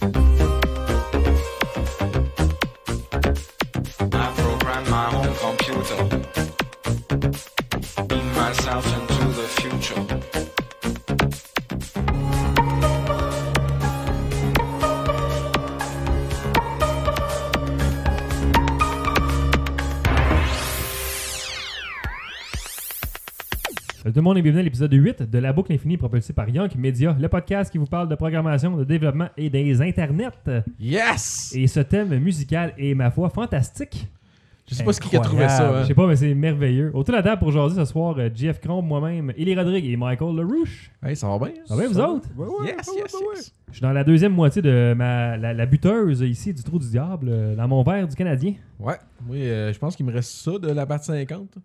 I tout le monde et bienvenue à l'épisode 8 de La Boucle Infinie propulsé par Yank Media, le podcast qui vous parle de programmation, de développement et des internets. Yes! Et ce thème musical est, ma foi, fantastique. Je sais pas ce qui a trouvé ça. Je hein. sais pas, mais c'est merveilleux. Autour de la table pour aujourd'hui ce soir, euh, Jeff Cromb, moi-même, Eli Rodrigue et Michael LaRouche. Hey, ça va bien? Ça va bien, vous autres? Yes, yes, yes. Je suis dans la deuxième moitié de ma, la, la buteuse ici du Trou du Diable, euh, dans mon verre du Canadien. Ouais, oui, euh, je pense qu'il me reste ça de la batte 50.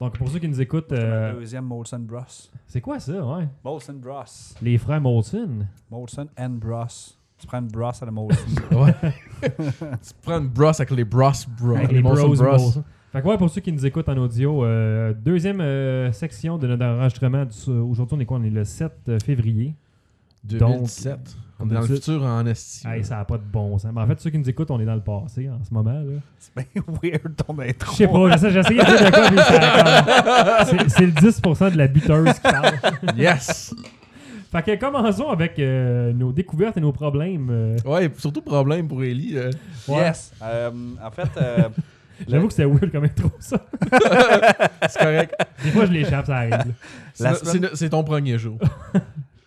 Donc pour ceux qui nous écoutent, C'est euh, deuxième Molson Bros. c'est quoi ça, ouais? Molson Bros. Les frères Molson? Molson and Bros. Tu prends une brosse à la Molson. Ouais. tu prends une brosse avec les bros bros. Avec les Molson bros. Fait que ouais, pour ceux qui nous écoutent en audio, euh, deuxième euh, section de notre enregistrement. du- Aujourd'hui, on est quoi? On est le 7 février. 2017. On est dans le futur en esti. Hey, ça n'a pas de bon sens. Mais en fait, ceux qui nous écoutent, on est dans le passé en ce moment. là. C'est bien weird ton intro. Je sais pas, j'essaie j'essaie de dire de quoi, mais ça- c'est- c'est le 10% de la buteuse qui parle. Yes! Fait que commençons avec euh, nos découvertes et nos problèmes. euh. Ouais, surtout problème pour Ellie. euh. Yes. Euh, en fait, euh, J'avoue que c'est weird comme intro, ça. C'est correct. Des fois, je l'échappe, ça arrive. semaine- c'est ton premier jour.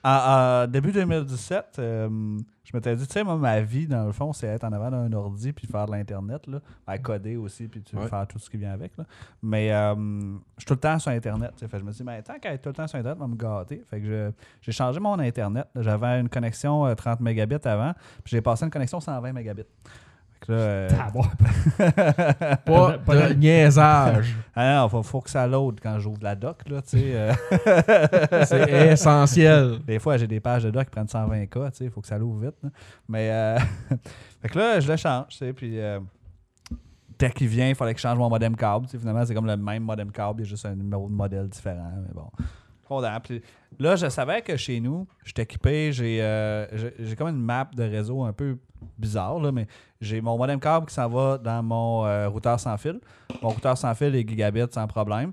En, en début 2017, euh, je m'étais dit, tu sais, moi, ma vie, dans le fond, c'est être en avant d'un ordi puis faire de l'Internet, là. Ben, coder aussi, puis tu veux Ouais. faire tout ce qui vient avec, là. Mais euh, je suis tout le temps sur Internet. Fait je me suis dit, ben, tant qu'à être tout le temps sur Internet, va me gâter. Fait que j'ai changé mon Internet. J'avais une connexion euh, 30 mégabits avant, puis j'ai passé une connexion 120 mégabits. Fait que là, euh, Pas de niaisage. Ah non, faut, faut que ça load quand j'ouvre la doc, là, tu sais. euh. C'est essentiel. Des fois, j'ai des pages de doc qui prennent 120K, tu sais, il faut que ça l'ouvre vite. là. Mais, euh, fait que là, je le change, tu sais, puis euh, dès qu'il vient, il fallait que je change mon modem câble. tu sais, Finalement, c'est comme le même modem câble, il y a juste un numéro de modèle différent, mais bon. Puis là, je savais que chez nous, je suis équipé, j'ai euh, j'ai- comme une map de réseau un peu bizarre, là, mais j'ai mon modem câble qui s'en va dans mon euh, routeur sans fil. Mon routeur sans fil est gigabit sans problème.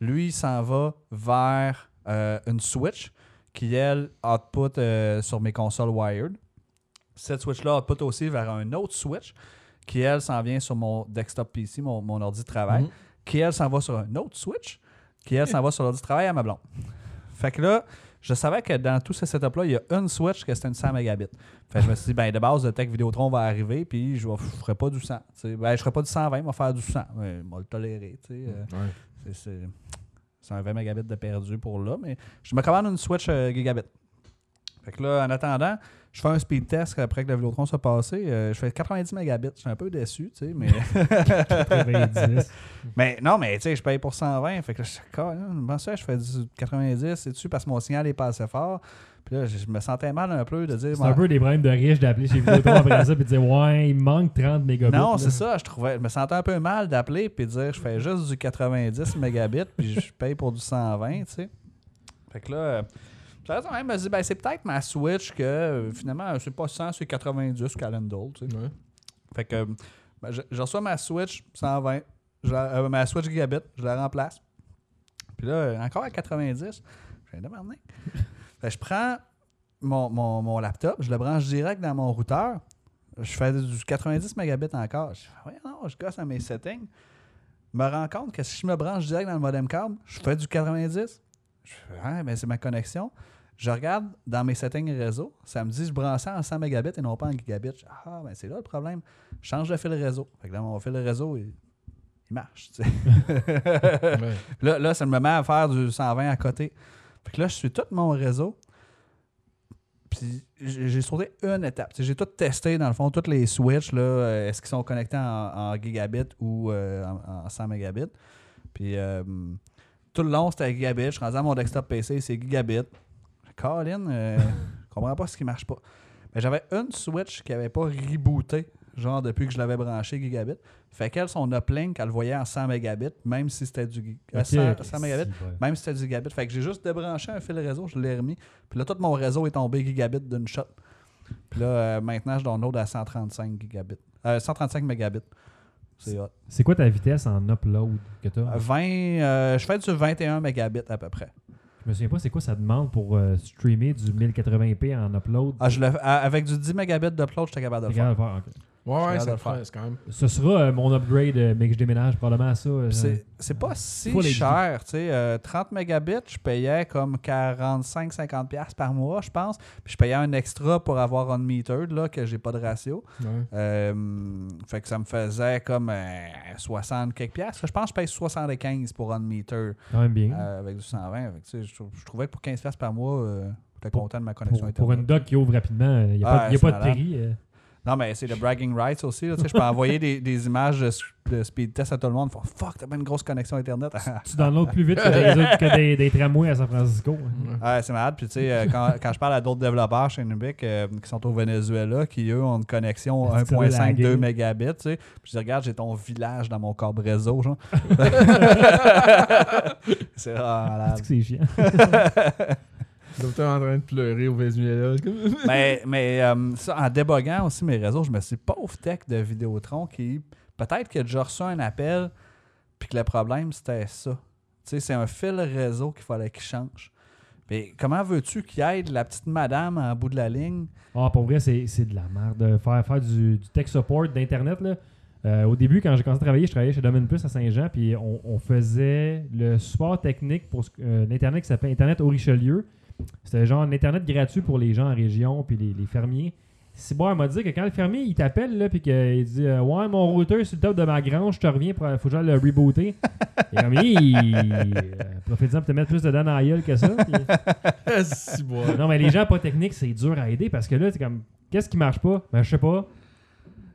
Lui, il s'en va vers euh, une switch qui, elle, output sur mes consoles wired. Cette switch-là output aussi vers un autre switch qui, elle, s'en vient sur mon desktop PC, mon, mon ordi de travail, Mhm. qui, elle, s'en va sur un autre switch, qui, elle, s'en va sur l'ordi de travail à ma blonde. Fait que là, je savais que dans tout ce setup-là, il y a une switch que c'était une 100 mégabits. Fait que je me suis dit, ben, de base, le Tech Vidéotron va arriver, puis je ne ferai pas du 100. tu sais. Ben, je ferai pas du 120, je vais faire du 100. Ouais, je vais le tolérer. euh. Ouais. C'est un 20 mégabits de perdu pour là, mais je me commande une Switch euh, gigabit. Fait que là, en attendant, je fais un speed test après que le Vidéotron soit passé. euh, je fais 90 mégabits. Je suis un peu déçu, tu sais, mais... 90. mais non, mais tu sais, je paye pour 120. Fait que là, je ça, je fais du 90, c'est dessus parce que mon signal est pas assez fort? Puis là, je, je me sentais mal un peu de dire... C'est bon, un peu des problèmes de riches d'appeler chez Vidéotron après ça et de dire Ouais, il me manque 30 mégabits. Non, c'est ça. Je trouvais, je me sentais un peu mal d'appeler puis de dire je fais juste du 90 mégabits puis je paye pour du 120, tu sais. Fait que là, j'avais quand même me dit ben c'est peut-être ma Switch que euh, finalement c'est pas 100, c'est 90 Calendar, tu sais. Ouais. Fait que ben, je, je reçois ma Switch 120, je la- euh, ma Switch gigabit, je la remplace. Puis là, encore à 90, je viens de m'emmener. Fait que je prends mon, mon- mon laptop, je le branche direct dans mon routeur. Je fais du 90 mégabits encore. Je fais, ouais, non, je gosse à mes settings. Je me rends compte que si je me branche direct dans le modem câble, je fais du 90. Je fais, ah, ben c'est ma connexion. Je regarde dans mes settings réseau, ça me dit je branche ça en 100 mégabits et non pas en gigabits. Je ah, ben c'est là le problème. Je change de fil réseau. Fait que là, mon fil réseau, il, il marche. tu sais. Ouais. Là, là, ça me met à faire du 120 à côté. Fait que là, je suis tout mon réseau. Puis j'ai sauté une étape. J'ai tout testé, dans le fond, tous les switches. euh, Est-ce qu'ils sont connectés en, en gigabit ou euh, en, en 100 mégabits? Puis euh, tout le long, c'était gigabit. Je suis rendu à mon desktop PC, c'est gigabit. Colin, euh, je comprends pas ce qui marche pas. Mais j'avais une switch qui avait pas rebooté, genre depuis que je l'avais branché gigabit. Fait qu'elle, son uplink, elle le voyait en 100 mégabits, même si c'était du gig- euh, Ok, 100, ok, 100 mégabits, c'est vrai. même si c'était du gigabit. Fait que j'ai juste débranché un fil réseau, je l'ai remis. Puis là, tout mon réseau est tombé gigabit d'une shot. Puis là, euh, maintenant, je download à 135 gigabits. Euh, 135 mégabits. C'est hot. C'est quoi ta vitesse en upload que tu Euh, 20, euh, je fais du 21 mégabits à peu près. Je me souviens pas c'est quoi ça demande pour euh, streamer du 1080p en upload. Ah, je le, à- avec du 10 mégabits d'upload, j'étais capable de le faire. capable de le faire, ok. Ouais, ça c'est quand même. Ce sera euh, mon upgrade, euh, mais que je déménage probablement à ça. euh, C'est c'est pas si cher. tu sais, euh, 30 mégabits, je payais comme 45-50$ piastres par mois, je pense. Puis je payais un extra pour avoir unmetered, là, que j'ai pas de ratio. Ouais. Euh, fait que ça me faisait comme euh, 60 quelques piastres. Je pense que je paye 75 pour unmetered quand même bien. euh, avec du 120. Fait que, tu sais, je, trou- je trouvais que pour 15$ piastres par mois, euh, j'étais Pour- content de ma connexion pour, Internet. pour une doc qui ouvre rapidement, il n'y a, Ah, pas, y a c'est pas de péri. Non, mais c'est le bragging rights aussi. Là, tu sais, je peux envoyer des, des images de, de speed test à tout le monde. Faut, Fuck, t'as pas une grosse connexion Internet. Tu downloads plus vite que des, autres- que des, des tramways à San Francisco. hein. Ouais, c'est malade. Puis, tu sais, euh, quand, quand je parle à d'autres développeurs chez Nubic euh, qui sont au Venezuela, qui eux ont une connexion Est-ce que ça doit 1.5, laguer? 2 mégabits, tu sais. Puis, je dis, regarde, j'ai ton village dans mon corps réseau, genre. c'est vraiment malade. C'est chiant? Docteur en train de pleurer au Venezuela. mais mais euh, ça, en déboguant aussi mes réseaux, je me suis dit, pauvre tech de Vidéotron qui, peut-être qu'il a déjà reçu un appel, puis que le problème, c'était ça. Tu sais, c'est un fil réseau qu'il fallait qu'il change. Mais comment veux-tu qu'il aide la petite madame en bout de la ligne? Ah, pour vrai, c'est c'est de la merde. de Faire, faire du, du tech support d'Internet, là. Euh, au début, quand j'ai commencé à travailler, je travaillais chez Domaine Plus à Saint-Jean, puis on, on faisait le support technique pour ce- euh, l'Internet qui s'appelait Internet au Richelieu. C'était genre un Internet gratuit pour les gens en région, puis les, les fermiers. C'est bon, elle m'a dit que quand le fermier il t'appelle, là, puis qu'il dit euh, Ouais, mon routeur sur le top de ma grange, je te reviens, pour, faut que j'aille le rebooter. Et comme, il. euh, Profite-en pour te mettre plus de dents dans la gueule que ça. puis- si, bon. non, mais les gens pas techniques, c'est dur à aider parce que là, c'est comme, qu'est-ce qui marche pas? Ben, je sais pas.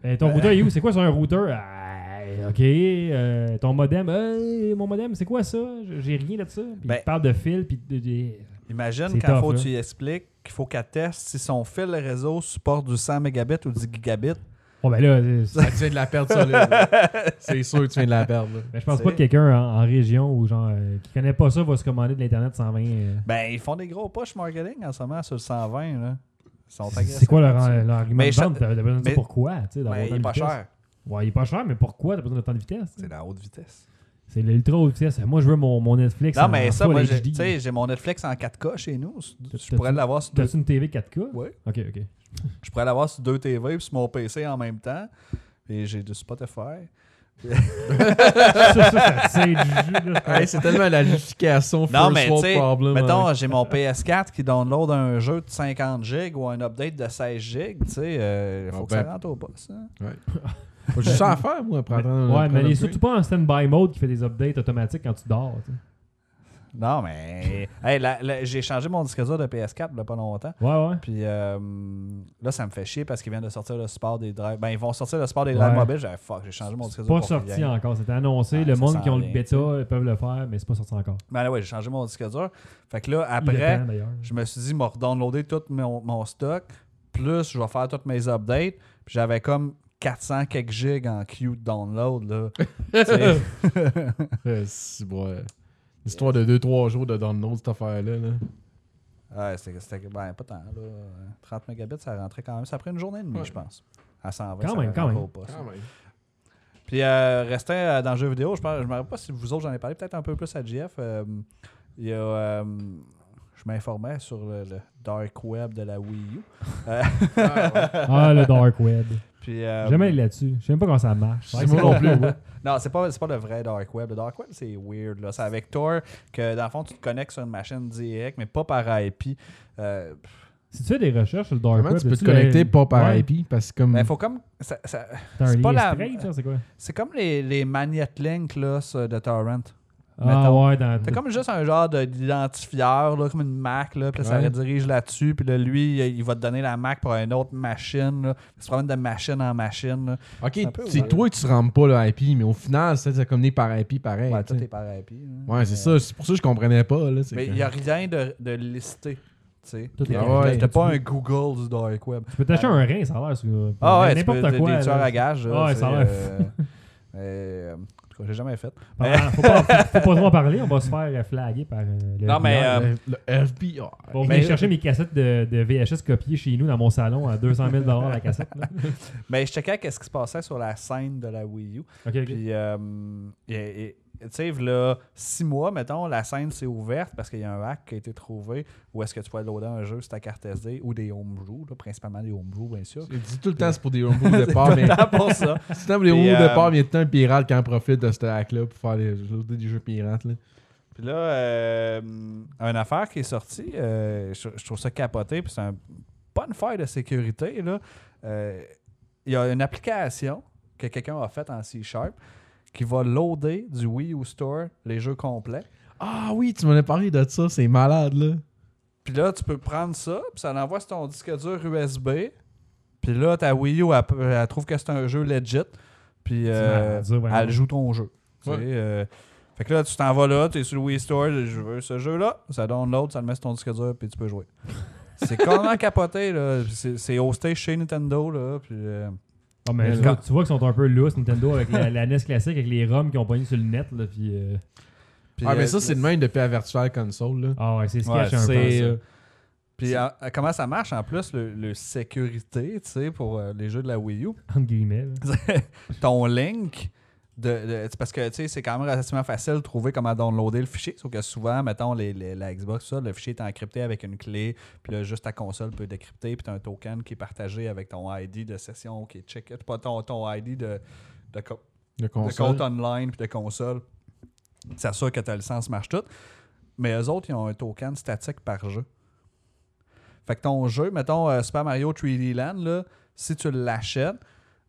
Euh, ton routeur est où? C'est quoi sur un routeur? Ah, ok. Euh, ton modem? Euh, mon modem, c'est quoi ça? J'ai rien de ça. Puis Ben- il parle de fil, puis de- de- Imagine quand tough, faut là. tu y expliques qu'il faut qu'elle teste si son fil réseau supporte du 100 mégabits ou du gigabit. Bon, ben là, Ah, tu viens de la perdre solide. C'est sûr que tu viens de la perdre. ben, je pense pas que quelqu'un en, en région ou genre euh, qui connaît pas ça va se commander de l'Internet 120. euh. Ben, ils font des gros push marketing en ce moment sur le 120. Là. Ils sont C'est agressifs c'est quoi leur, leur argument Mais de je- vente? T'as besoin de mais- pourquoi? tu sais, Ben, il est pas vitesse? cher. Ouais, il est pas cher, mais pourquoi? T'as besoin de tant de vitesse? C'est la haute vitesse. C'est l'ultra haute vitesse. Moi, je veux mon, mon Netflix Non, en mais ça, moi, j'ai- HD. tu sais, j'ai mon Netflix en 4K chez nous. Je T'as- pourrais l'avoir sur deux, T'as-tu une TV 4K? Ouais. Ok, ok. je pourrais l'avoir sur deux TV puis sur mon PC en même temps. Et j'ai du Spotify. ça, ça, ça tire du jus, là. Hey, c'est tellement la justification Non, first mais tu world sais, problem. mettons, hein. j'ai mon PS4 qui download un jeu de 50 gigs ou un update de 16 gigs. Tu sais, il faut Ah que ça ben. rentre au poste. hein. Faut juste ça à faire, moi, pour attendre. Ouais, mais elle est surtout pas en stand-by mode qui fait des updates automatiques quand tu dors. tu sais. Non, mais hey, la- la- j'ai changé mon disque dur de PS4 il y a pas longtemps. Ouais, ouais. Puis euh, là, ça me fait chier parce qu'ils viennent de sortir le support des drives. Ben, ils vont sortir le support des drives Ouais. mobiles. J'ai fuck, j'ai changé mon disque dur. Pas pour sorti encore. C'était annoncé. Ouais, le ça monde s'en qui ont le vient, bêta ils peuvent le faire, mais c'est pas sorti encore. Ben là, ouais, j'ai changé mon disque dur. Fait que là, Il après, d'ailleurs. je me suis dit, m'a redownloadé tout mon, mon stock. Plus, je vais faire tous mes updates. Puis j'avais comme 400 quelques gigs en queue de download. Là. Tu sais, Euh, si, bon, ouais. Histoire de 2-3 jours de download, cette affaire-là. Là. ouais, c'était, ben, pas tant. Là. 30 mégabits, ça rentrait quand même. Ça pris une journée et demie, Ouais. je pense. À 120, Quand ça même, rentrait quand même. au poste. Quand même. Puis, euh, restant euh, dans le jeu vidéo, je ne me rappelle pas si vous autres, j'en ai parlé peut-être un peu plus à GF. euh, il y a, euh, je m'informais sur le, le dark web de la Wii U. Euh, Ah, ouais. Ah, le Dark Web. Puis, euh, Jamais allé là-dessus. Je sais même pas comment ça marche. C'est moi non plus. ouais. Non, c'est pas, c'est pas le vrai dark web. Le dark web, c'est weird. Là. C'est avec Tor que, dans le fond, tu te connectes sur une machine direct, mais pas par IP. Euh, Si tu fais des recherches sur le Dark Comment Web, tu peux te connecter pas par Ouais. IP parce que comme. mais faut comme. ça- ça- C'est pas la- c'est comme les, les Magnet Link là, sur- de Torrent. Ah Mettons. ouais, dans... T'as comme juste un genre de- d'identifieur, comme une Mac, là, puis ça redirige là-dessus, puis là, lui, il va te donner la Mac pour une autre machine. Là. Il se promène de machine en machine. Là. Ok, c'est toi tu rentres pas le IP, mais au final, ça, ça communique par IP pareil. Ouais, tout est par IP. là. Ouais, c'est ça. C'est pour ça que je comprenais pas. Là, c'est Mais il n'y a rien de, de listé. Ah ouais. T'as pas un Google du dark web. Tu peux t'acheter un rein, ça a l'air. Ah ouais, n'importe quoi. Des tueurs à gages. Ah ouais, ça a l'air euh, euh, tout cas, j'ai jamais fait. Ah, faut, pas, faut, faut pas trop en parler, on va se faire flaguer par euh, le Non, mais, FBI. euh, Le, le FBI. Bon, mais- chercher mes cassettes de, de VHS copiées chez nous dans mon salon à 200 000 la cassette. là. Mais je checkais qu'est-ce qui se passait sur la scène de la Wii U. Puis, euh, et- et- tu sais, là, six mois, mettons, la scène s'est ouverte parce qu'il y a un hack qui a été trouvé où est-ce que tu pouvais loader un jeu sur ta carte SD ou des homebrew, là, principalement des homebrew, bien sûr. Je dis tout le temps c'est pour des homebrews au départ, mais pour ça. c'est pour des Puis, homebrews au euh, départ, mais il y a tout un pirate qui en profite de ce hack-là pour faire des, des, jeux pirates. Là. Puis là, euh, une affaire qui est sortie, euh, je, je trouve ça capoté, puis c'est un bonne faille de sécurité. là. Euh, Il y a une application que quelqu'un a faite en C-Sharp qui va loader du Wii U Store les jeux complets. Ah oui, tu m'en as parlé de ça, c'est malade là. Puis là, tu peux prendre ça, puis ça l'envoie sur ton disque dur USB. Puis là, ta Wii U, elle, trouve que c'est un jeu legit. Puis euh, elle joue ton jeu. Tu Ouais. sais, euh, fait que là, tu t'en vas là, tu es sur le Wii Store, je veux ce jeu-là, ça download, ça le met sur ton disque dur, puis tu peux jouer. C'est complètement capoté, là. C'est c'est hosté chez Nintendo, là. Puis, euh, Ah, mais Mais tu, vois, tu vois qu'ils sont un peu lousses, Nintendo, avec la, la NES classique, avec les ROM qui ont pogné sur le net. Là, puis, euh, puis, ah, mais euh, ça, c'est le même depuis la Virtual Console. Là. Ah ouais, c'est Ouais, sketch un peu. ça. euh, Puis en- comment ça marche en plus, le, le sécurité, tu sais, pour euh, les jeux de la Wii U? Entre guillemets. ton link de, parce que tu sais c'est quand même relativement facile de trouver comment downloader le fichier sauf que souvent mettons les, les- la Xbox ça, le fichier est encrypté avec une clé puis là juste ta console peut décrypter puis tu as un token qui est partagé avec ton ID de session qui est checké pas ton, ton ID de, de, co- de compte online puis de console. C'est sûr que ta licence marche tout. Mais eux autres ils ont un token statique par jeu. Fait que ton jeu mettons euh, Super Mario 3D Land là, si tu l'achètes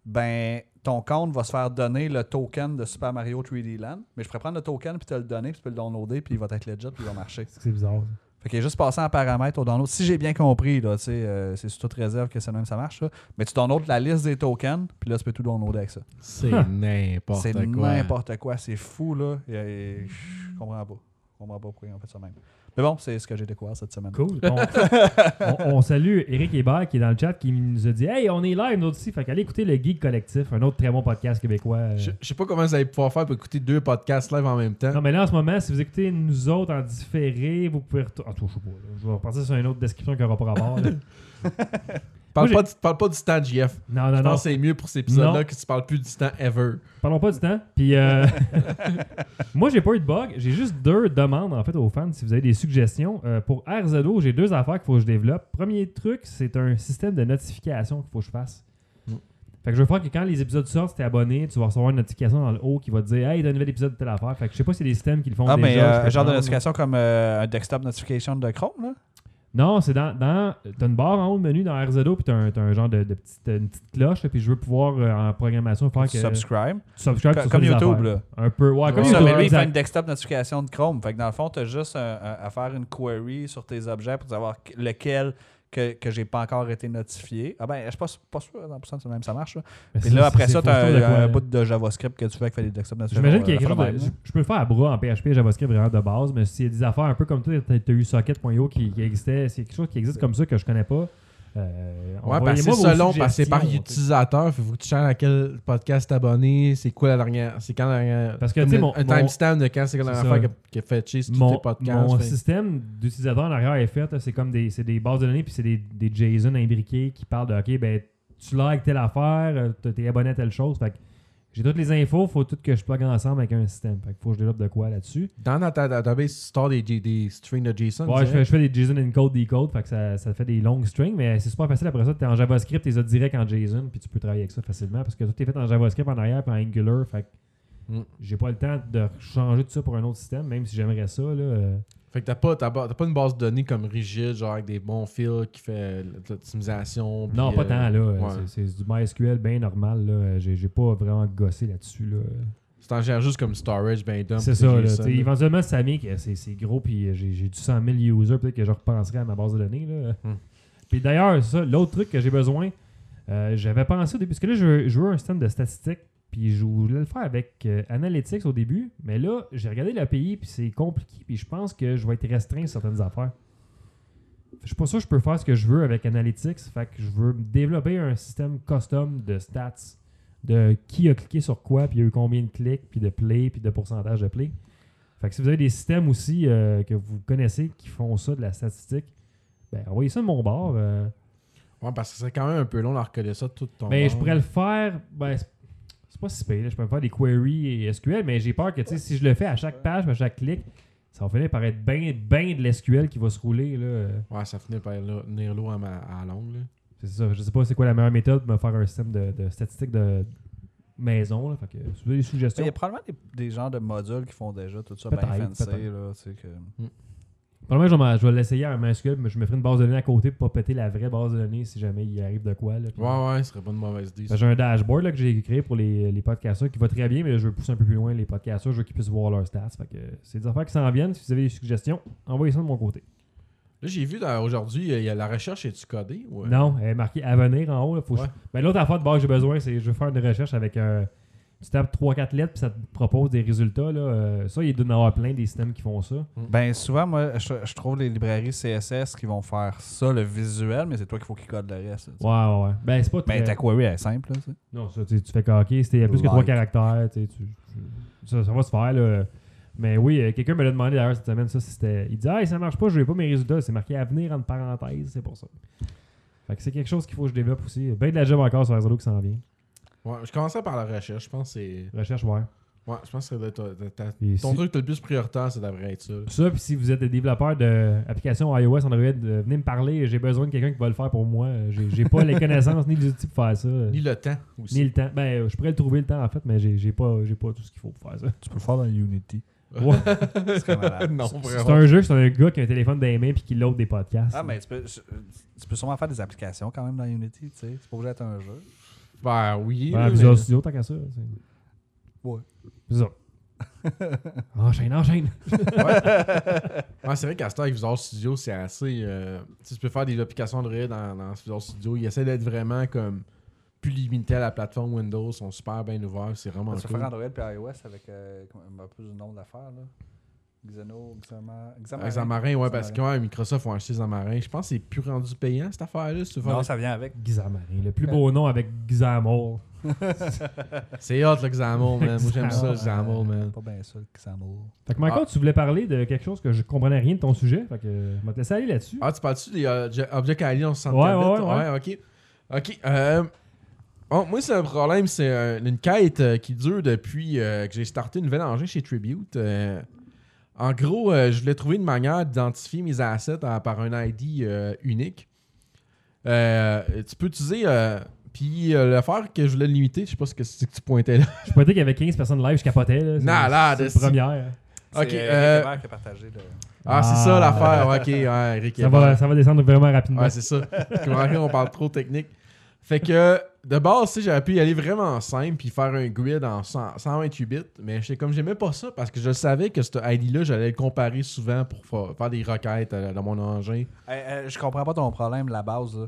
ben ton compte va se faire donner le token de Super Mario 3D Land. Mais je pourrais prendre le token puis te le donner, puis tu peux le downloader, puis il va être legit, puis il va marcher. C'est bizarre. ça. Fait qu'il est juste passé en paramètre au download. Si j'ai bien compris, là, tu sais, euh, c'est sous toute réserve que c'est le même ça marche. là. Mais tu downloads la liste des tokens, puis là, tu peux tout downloader avec ça. C'est n'importe C'est quoi. n'importe quoi. C'est fou, là. Et, et- je comprends pas. Je comprends pas pourquoi ils ont fait ça même. Mais bon, c'est ce que j'ai découvert cette semaine. Cool. On, on- on salue Eric Hébert qui est dans le chat qui nous a dit Hey, on est live nous aussi. Fait qu'allez écouter le Geek Collectif, un autre très bon podcast québécois. euh. Je, je sais pas comment vous allez pouvoir faire pour écouter deux podcasts live en même temps. Non, mais là, en ce moment, si vous écoutez nous autres en différé, vous pouvez retourner. Ah, je sais pas. là. Je vais repartir sur une autre description qui n'aura pas rapport. parle, moi, pas du, parle pas du temps, JF. Non, Je non, non. pense que c'est mieux pour cet épisode-là Non. que tu parles plus du temps ever. Parlons pas du temps. Puis, euh, moi, j'ai pas eu de bug. J'ai juste deux demandes, en fait, aux fans, si vous avez des suggestions. Euh, pour RZO, j'ai deux affaires qu'il faut que je développe. Premier truc, c'est un système de notification qu'il faut que je fasse. Mm. Fait que je veux faire que quand les épisodes sortent, si t'es abonné, tu vas recevoir une notification dans le haut qui va te dire Hey, t'as un nouvel épisode de telle affaire. Fait que je sais pas si a des systèmes qui le font Ah, déjà. mais euh, un genre de notification comme euh, un desktop notification de Chrome, là? Non, c'est dans. dans t'as une barre en haut de menu dans RZO, puis t'as un, t'as un genre de, de petite, une petite cloche, puis je veux pouvoir euh, en programmation faire que. subscribe. tu subscribes, Co- tu comme YouTube, affaires. là. Un peu. Ouais, comme Ça, YouTube. mais lui, il fait une desktop notification de Chrome. Fait que dans le fond, tu as juste un- un- à faire une query sur tes objets pour savoir que- lequel que, que j'ai pas encore été notifié. Ah ben, je suis pas, pas sûr à 100% que même ça marche. Là. Mais ça, là, après c'est- ça, c'est tu as un, bout de JavaScript que tu fais fait des notifications. J'imagine qu'il y a quelque chose de- je, peux le faire à bras en PHP et JavaScript vraiment de base, mais s'il y a des affaires un peu comme toi, tu as eu socket.io qui, qui existait, c'est quelque chose qui existe comme ça que je connais pas. Euh, Ouais, parce que c'est selon, parce que c'est par utilisateur. Il faut que tu cherches à quel podcast t'abonner. C'est quoi la dernière. C'est quand la dernière. Parce que, tu sais, mon- un mon- timestamp de quand c'est la dernière fois ça. qui a- qui a fait chier sur tous Mon, tes podcasts. mon fait- système d'utilisateur en arrière est fait, c'est comme des, c'est des bases de données, puis c'est des, des JSON imbriqués qui parlent de OK, ben tu likes telle affaire, euh, t'es abonné à telle chose. Fait que j'ai toutes les infos, faut tout que je plug ensemble avec un système. Fait faut que je développe de quoi là-dessus. Dans ta database, tu stores des, des, des strings de JSON. Ouais, je fais, je fais des JSON encode, decode, fait que ça, ça fait des longues strings, mais c'est super facile après ça. Tu es en JavaScript, tu les as direct en JSON, puis tu peux travailler avec ça facilement parce que tout est fait en JavaScript en arrière puis en Angular. Fait Mm. j'ai pas le temps de changer tout ça pour un autre système, même si j'aimerais ça. Là, euh. Fait que t'as pas, t'as pas, t'as pas une base de données comme rigide, genre avec des bons fils qui fait l'optimisation. Non, pas euh, tant, là. ouais. C'est- C'est du MySQL bien normal, là. J'ai j'ai pas vraiment gossé là-dessus, là. Tu t'en gères juste comme storage, ben dump. C'est ça, là. T'sais, éventuellement, ça mis que c'est c'est gros, puis j'ai j'ai du 100 000 users, peut-être que je repenserai à ma base de données, là. Hmm. Puis d'ailleurs, ça, l'autre truc que j'ai besoin, euh, j'avais pensé au début, parce que là, je veux, je veux un système de statistiques, puis je voulais le faire avec euh, Analytics au début, mais là, j'ai regardé l'API, puis c'est compliqué, puis je pense que je vais être restreint sur certaines affaires. Je suis pas sûr que je peux faire ce que je veux avec Analytics, fait que je veux développer un système custom de stats de qui a cliqué sur quoi, puis il y a eu combien de clics, puis de play, puis de pourcentage de play. Fait que si vous avez des systèmes aussi euh, que vous connaissez qui font ça de la statistique, ben envoyez ça de mon bord. euh. Ouais, parce que c'est quand même un peu long de reconnaître ça tout ton Ben, je pourrais le faire. Ben, pas si là. Je peux me faire des queries et SQL, mais j'ai peur que tu sais, si je le fais à chaque page, à chaque clic, ça va finir par être bien ben de l'SQL qui va se rouler. Là. Ouais, ça finit par venir lourd à, ma- à longue. C'est ça. Je sais pas c'est quoi la meilleure méthode pour me faire un système de, de statistiques de maison. Là. Fait que, si vous avez des Il y a probablement des, des genres de modules qui font déjà tout ça bien fancy. Là, que... probablement je vais, l'essayer à MySQL, mais je me ferai une base de données à côté pour pas péter la vraie base de données si jamais il arrive de quoi. Là, Ouais, ouais, ce serait pas une mauvaise idée. Ben, j'ai un dashboard là, que j'ai créé pour les, les podcasters qui va très bien, mais là, je veux pousser un peu plus loin les podcasters, je veux qu'ils puissent voir leurs stats. Fait que c'est des affaires qui s'en viennent. Si vous avez des suggestions, envoyez ça de mon côté. Là, j'ai vu aujourd'hui, il y a la recherche, est-tu codée? Ouais. Non, elle est marquée à venir en haut. Là, faut je-. Ben, L'autre affaire de base que j'ai besoin, c'est je veux faire une recherche avec un. Tu tapes 3-4 lettres puis ça te propose des résultats. Là. Euh, ça, il doit y en avoir plein des systèmes qui font ça. Ben souvent, moi, je, je trouve les librairies CSS qui vont faire ça, le visuel, mais c'est toi qu'il faut qu'ils codent le reste. Ouais, ouais, ouais. Ben, c'est pas très... Ben ta query elle est simple. Là. Non, ça, tu fais calquer. C'était plus que 3 Like. caractères. tu tu- ça, ça va se faire. Là. Mais oui, euh, quelqu'un me l'a demandé d'ailleurs cette semaine. Ça, c'était... Il dit Ah, ça marche pas, je n'ai pas mes résultats. C'est marqué à venir entre parenthèses. C'est pour ça. Fait que c'est quelque chose qu'il faut que je développe aussi. Ben de la job encore sur Réseau qui s'en vient. Ouais, je commençais par la recherche, je pense que c'est. Recherche, ouais. Ouais, je pense que c'est ton si- truc le plus prioritaire, ça devrait être ça. là. Ça, puis si vous êtes des développeurs d'applications iOS, Android, euh, venez me parler. J'ai besoin de quelqu'un qui va le faire pour moi. J'ai j'ai pas les connaissances ni les outils pour faire ça. Ni le temps aussi. Ni le temps. Ben, je pourrais le trouver le temps en fait, mais j'ai j'ai pas, j'ai pas tout ce qu'il faut pour faire ça. Tu peux le faire dans Unity. Ouais. C'est comme malade. non, C'est vraiment. un jeu, c'est un gars qui a un téléphone dans les mains puis qui load des podcasts. Ah, mais tu peux, tu peux sûrement faire des applications quand même dans Unity. tu sais. C'est pas obligé d'être un jeu. Ben oui. Ouais, là, Visual mais- Studio, tant qu'à ça. c'est- Ouais. C'est ça. enchaîne, enchaîne. Ouais, c'est vrai qu'à ce temps, avec Visual Studio, c'est assez. euh, tu sais, tu peux faire des applications Android dans, dans Visual Studio. Ils essaient d'être vraiment comme plus limités à la plateforme Windows. Ils sont super bien ouverts. C'est vraiment Tu peux cool. faire Android et iOS avec euh, un peu du nom de l'affaire. là. Xeno, Xama, Xamarin. Xamarin, ouais, parce que Xamarin. ouais, Microsoft ont acheté Xamarin. Je pense que c'est plus rendu payant cette affaire-là. si tu veux faire Non, ça vient avec. Xamarin, le plus beau nom avec Xamor. C'est hot le Xamol, man. Moi j'aime ça, le Xamol, man. Pas bien ça, le Xamol. Fait que Michael, tu voulais parler de quelque chose que je comprenais rien de ton sujet. Fait que euh, je vais te laisser aller là-dessus. Ah, tu parles-tu des euh, Obje- Object Alliance 64 Ouais, bits? ouais, ouais. ok. Ok. euh, bon, moi, c'est un problème. C'est une quête euh, qui dure depuis euh, que j'ai starté une nouvelle engin chez Tribute. Euh, en gros, euh, je voulais trouver une manière d'identifier mes assets euh, par un ID euh, unique. Euh, tu peux utiliser. euh, puis euh, l'affaire que je voulais limiter, je sais pas ce que c'est que tu pointais là. Je pointais qu'il y avait 15 personnes live, je capotais. Là. C'est- Malade, C'est la première. Ok, euh, qui a partagé le... Ah, c'est Ah. ça l'affaire. Ok, ouais, Eric Ça va, ça va descendre vraiment rapidement. Ouais, c'est ça. On parle trop technique. Fait que, de base, j'aurais pu y aller vraiment simple puis faire un grid en 100 128 bits. Mais j'étais comme, j'aimais pas ça parce que je savais que ce ID-là, j'allais le comparer souvent pour fa- faire des requêtes euh, dans mon engin. Hey, hey, je comprends pas ton problème, la base. Là.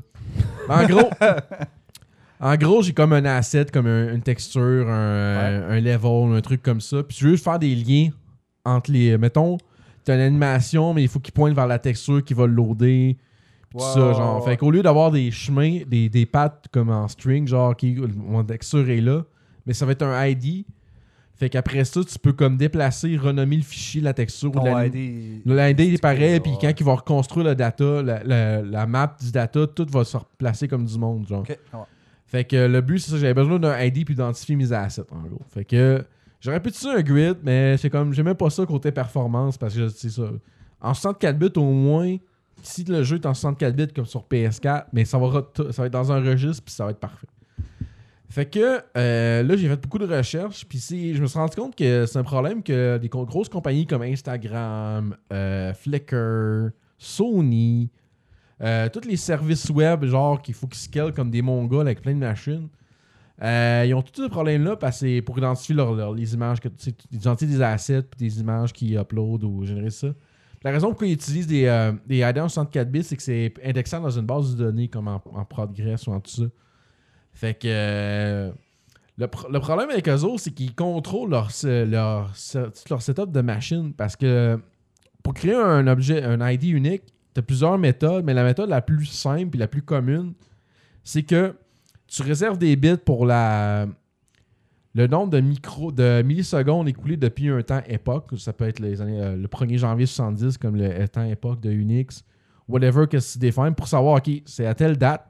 Mais en gros, en gros, j'ai comme un asset, comme un- une texture, un, un level, un truc comme ça. Puis je veux juste faire des liens entre les. Mettons, t'as une animation, mais il faut qu'il pointe vers la texture qui va le loader. Tout ça, genre. Fait qu'au lieu d'avoir des chemins, des, des pattes comme en string, genre, qui, mon texture est là, mais ça va être un ID. Fait qu'après ça, tu peux comme déplacer, renommer le fichier, la texture ou Ton la, ID. le ID est pareil, puis quand il va reconstruire le data, la, la- la map du data, tout va se replacer comme du monde, genre. Ouais. Fait que le but, c'est ça, j'avais besoin d'un ID puis d'identifier mes assets, en gros. Fait que j'aurais pu utiliser un grid, mais c'est comme, j'aimais pas ça côté performance parce que c'est ça. En 64 bits au moins, si le jeu est en 64 bits comme sur PS4, mais ça va, re- ça va être dans un registre puis ça va être parfait. Fait que euh, là, j'ai fait beaucoup de recherches, puis je me suis rendu compte que c'est un problème que des grosses compagnies comme Instagram, euh, Flickr, Sony, euh, tous les services web, genre qu'il faut qu'ils scalent comme des mongols avec plein de machines, ils ont tous ce problème-là parce que pour identifier leur- leur- les images, que, identifier des assets puis des images qu'ils uploadent ou générer ça. La raison pourquoi ils utilisent des, euh, des ID en 64 bits, c'est que c'est indexant dans une base de données comme en, en Progress ou en tout ça. Fait que euh, le, le problème avec eux autres, c'est qu'ils contrôlent leur, leur, leur setup de machine parce que pour créer un objet, un ID unique, tu as plusieurs méthodes, mais la méthode la plus simple et la plus commune, c'est que tu réserves des bits pour la le nombre de micro, de millisecondes écoulées depuis un temps époque, ça peut être les années, euh, le 1er janvier 70 comme le temps époque de Unix, whatever que tu défines, pour savoir, OK, c'est à telle date.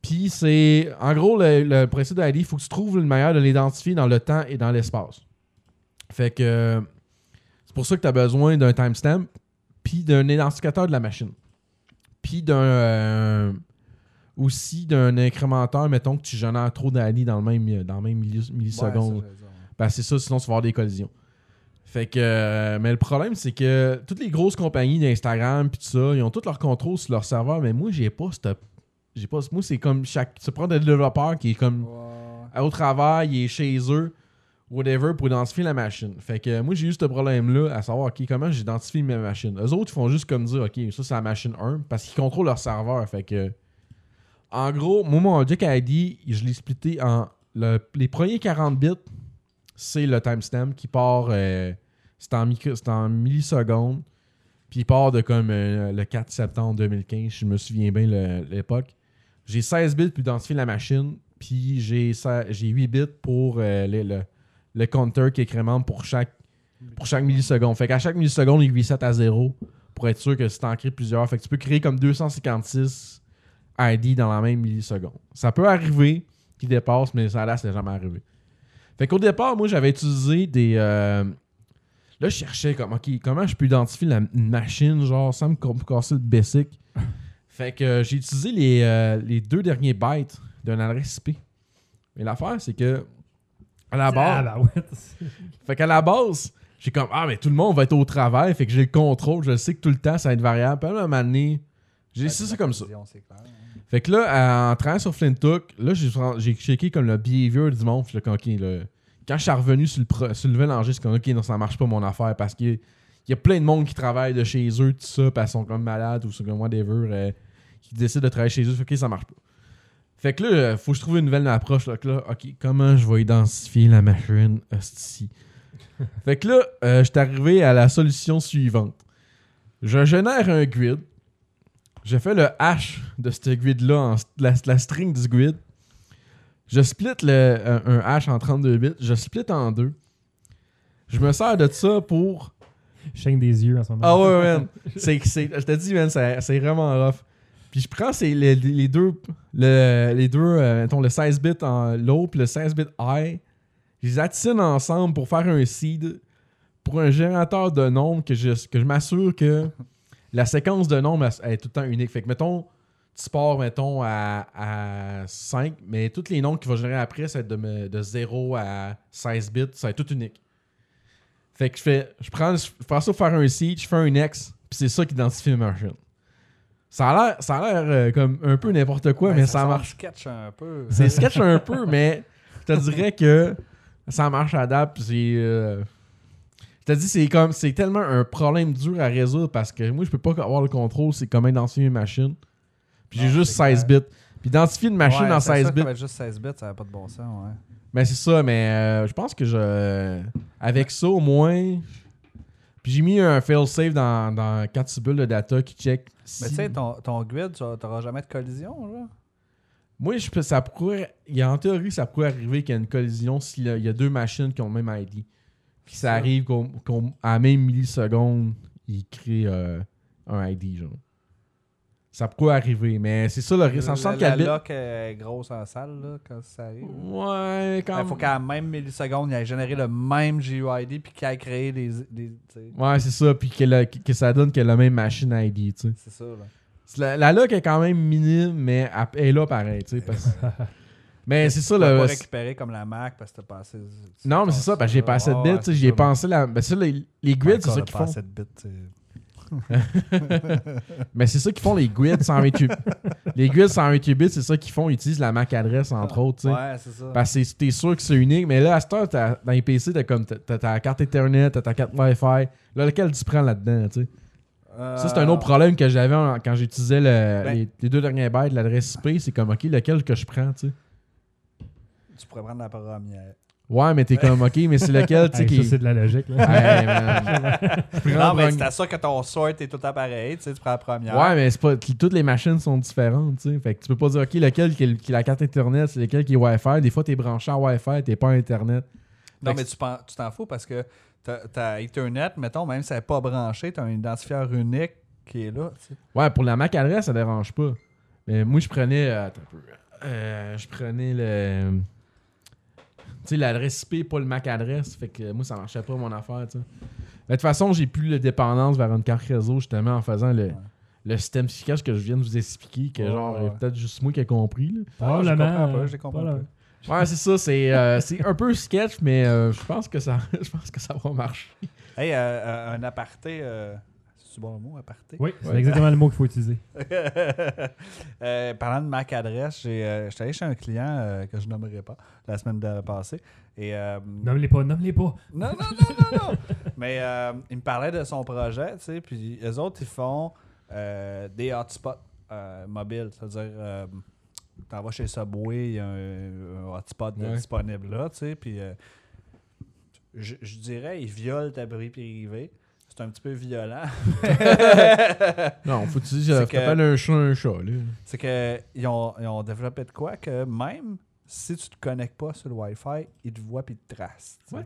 Puis c'est, en gros, le, le principe de l'ID, il faut que tu trouves le meilleur de l'identifier dans le temps et dans l'espace. Fait que c'est pour ça que tu as besoin d'un timestamp, puis d'un identificateur de la machine. Puis d'un. euh, aussi d'un incrémenteur, mettons que tu génères trop d'ID dans le même, dans le même milli- milliseconde. Ouais. Ben, c'est ça, sinon tu vas avoir des collisions. Fait que. euh, mais le problème, c'est que toutes les grosses compagnies d'Instagram pis tout ça, ils ont tout leur contrôle sur leur serveur, mais moi, j'ai pas cette. J'ai pas. Moi, c'est comme chaque. Tu prends des développeurs qui est comme. Au travail, il est chez eux, whatever, pour identifier la machine. Fait que moi, j'ai eu ce problème-là, à savoir, OK, comment j'identifie ma machine. Eux autres, ils font juste comme dire, OK, ça, c'est la machine 1, parce qu'ils contrôlent leur serveur. Fait que. En gros, moi, mon Object ID, je l'ai splitté en. le- les premiers 40 bits, c'est le timestamp qui part. euh, c'est en, c'est en millisecondes. Puis il part de comme euh, le 4 septembre 2015, je me souviens bien l'époque. J'ai 16 bits pour identifier la machine. Puis j'ai ça- j'ai 8 bits pour euh, le, le, counter qui incrémente pour chaque, pour chaque milliseconde. Fait qu'à chaque milliseconde, il reset à 0 pour être sûr que t'en crées plusieurs. Fait que tu peux créer comme 256 ID dans la même milliseconde. Ça peut arriver qu'il dépasse, mais ça là, c'est jamais arrivé. Fait qu'au départ, moi, j'avais utilisé des. euh, Là, je cherchais comme, OK, comment je peux identifier la, une machine, genre, sans me ca- casser le basic. fait que euh, j'ai utilisé les, euh, les deux derniers bytes d'une adresse IP. Mais l'affaire, c'est que. À la base. Ah, bah ouais. Fait qu'à la base, j'ai comme Ah, mais tout le monde va être au travail, fait que j'ai le contrôle, je sais que tout le temps ça va être variable. Puis à un moment donné, j'ai ça la comme ça. clair, hein. Fait que là, en travaillant sur Flintook, là, j'ai checké comme le behavior du monde. Puis là, OK, là, quand je suis revenu sur le, sur le enjeu, c'est comme OK, non, ça marche pas mon affaire parce qu'il y a- il y a plein de monde qui travaille de chez eux, tout ça, parce qu'ils sont comme malades ou sont comme whatever, euh, qui décident de travailler chez eux. Fait que ça marche pas. Fait que là, euh, faut que je trouve une nouvelle approche. Là, que là, OK, comment je vais identifier la machine hostie? fait que là, euh, je suis arrivé à la solution suivante. Je génère un grid. Je fais le hash de ce grid-là, en- la, la string du grid. Je split le, un, un hash en 32 bits. Je split en deux. Je me sers de ça pour Je des yeux en ce moment. ah ouais, man. C'est, c'est, je te dis, man, c'est, c'est vraiment rough. Puis je prends ces, les, les deux, le, les deux euh, mettons, le 16 bits en low puis le 16 bits high. Je les additionne ensemble pour faire un seed pour un générateur de nombres que je, que je m'assure que la séquence de nombres elle est tout le temps unique. Fait que, mettons, tu pars, mettons, à, à 5, mais tous les nombres qu'il va générer après, ça va être de, de 0 à 16 bits, ça va être tout unique. Fait que je fais, je prends, je fais ça pour faire un seed, je fais un X, puis c'est ça qui identifie ma machine. Ça a l'air, ça a l'air euh, comme un peu n'importe quoi, Ben, mais ça sonne marche. sketch un peu. C'est sketch un peu, mais je te dirais que ça marche à date. puis c'est. euh, te dis, c'est comme. C'est tellement un problème dur à résoudre parce que moi, je peux pas avoir le contrôle, c'est comment identifier une machine. Puis j'ai juste c'est 16 clair. bits. Puis identifier une machine Ouais, en c'est 16 sûr bits. juste 16 bits, ça n'a pas de bon sens, ouais. Mais c'est ça, mais euh, je pense que je. Avec ça, au moins. Puis j'ai mis un fail-safe dans, dans quand tu bulles le data qui check. si- Mais tu sais, ton, ton grid, tu n'auras jamais de collision, là. Moi, je peux, ça pourrait. En théorie, ça pourrait arriver qu'il y a une collision s'il y a, il y a deux machines qui ont le même ID. Puis ça arrive à la même milliseconde, ils créent euh, un ID, genre. Ça pourrait arriver, mais c'est ça le risque. La, 64 la lock est grosse en salle, là, quand ça arrive. Ouais, quand Il faut qu'à la même milliseconde, il ait généré le même GUID puis qu'il ait créé des. des Ouais, c'est ça. Puis que, le- que ça donne a la même machine ID, tu sais. c'est ça, là. La, la lock est quand même minime, mais elle elle est là pareil, tu sais. parce- mais c'est ça Tu le. pas récupérer comme la Mac parce que t'as passé. Non, mais c'est ça, parce que j'ai pas assez de bits. J'y ai pensé la. Ben, ça, les, les grids, c'est ça qu'ils font. Bits. Mais c'est ça qu'ils font les grids 128 Les grids 128 bits, c'est ça qu'ils font. Ils utilisent la MAC adresse, entre autres, tu sais. Ouais, c'est ça. Parce que t'es sûr que c'est unique. Mais là, à cette heure, t'as- dans les PC, t'as comme t'as ta carte Ethernet, t'as ta carte Wi-Fi. Là, lequel tu prends là-dedans, tu sais? Ça, c'est un autre problème que j'avais en- quand j'utilisais le- Euh, Ben- les, les deux derniers bytes de l'adresse IP. C'est comme, OK, lequel que je prends, tu sais? Tu pourrais prendre la première. Ouais, mais t'es comme, ok, mais c'est lequel, tu sais, Hey, ça, c'est de la logique. Là. Hey, Non, mais c'est sûr que ton sort est tout le temps pareil. Tu sais, tu prends la première. Ouais, mais c'est pas. Toutes les machines sont différentes, tu sais. Fait que tu peux pas dire, OK, lequel qui est, qui est la carte Internet, c'est lequel qui est Wi-Fi. Des fois, t'es branché en Wi-Fi, t'es pas Internet. Non, Fait mais que- tu t'en fous parce que t'as Ethernet, mettons, même si c'est pas branché, t'as un identifieur unique qui est là. tu sais. Ouais, pour la MAC adresse, ça dérange pas. Mais moi, je prenais. euh, attends un peu. Euh, je prenais le. Tu sais, l'adresse IP, pas le MAC adresse. Fait que moi, ça marchait pas mon affaire, tu sais. Mais De toute façon, j'ai plus la dépendance vers une carte réseau, justement, en faisant le, le système fichage que je viens de vous expliquer, que Ouais, genre, ouais. peut-être juste moi qui ai compris, là. Probablement. je comprends pas, euh, je. Ouais, c'est ça, c'est euh, c'est un peu sketch, mais euh, je pense que ça je pense que ça va marcher. Hey, euh, euh, un aparté. C'est bon le mot, aparté? Oui, c'est Ouais. exactement le mot qu'il faut utiliser. Euh, parlant de MAC adresse, j'ai, euh, j'étais allé chez un client euh, que je nommerai pas la semaine de- passée. Et, euh, Nomme-les pas, nomme-les pas. Non, non, non, non, non. Mais euh, il me parlait de son projet, tu sais, puis les autres, ils font euh, des hotspots euh, mobiles. C'est-à-dire, euh, t'en vas chez Subway, il y a un, un hotspot Ouais. disponible là, tu sais, puis euh, je, je dirais, ils violent ta vie privée. C'est un petit peu violent. Non, faut que tu dises, que- un chat un chat, là. C'est qu'ils ont, ils ont développé de quoi que même si tu te connectes pas sur le Wi-Fi, ils te voient puis ils te tracent. sais.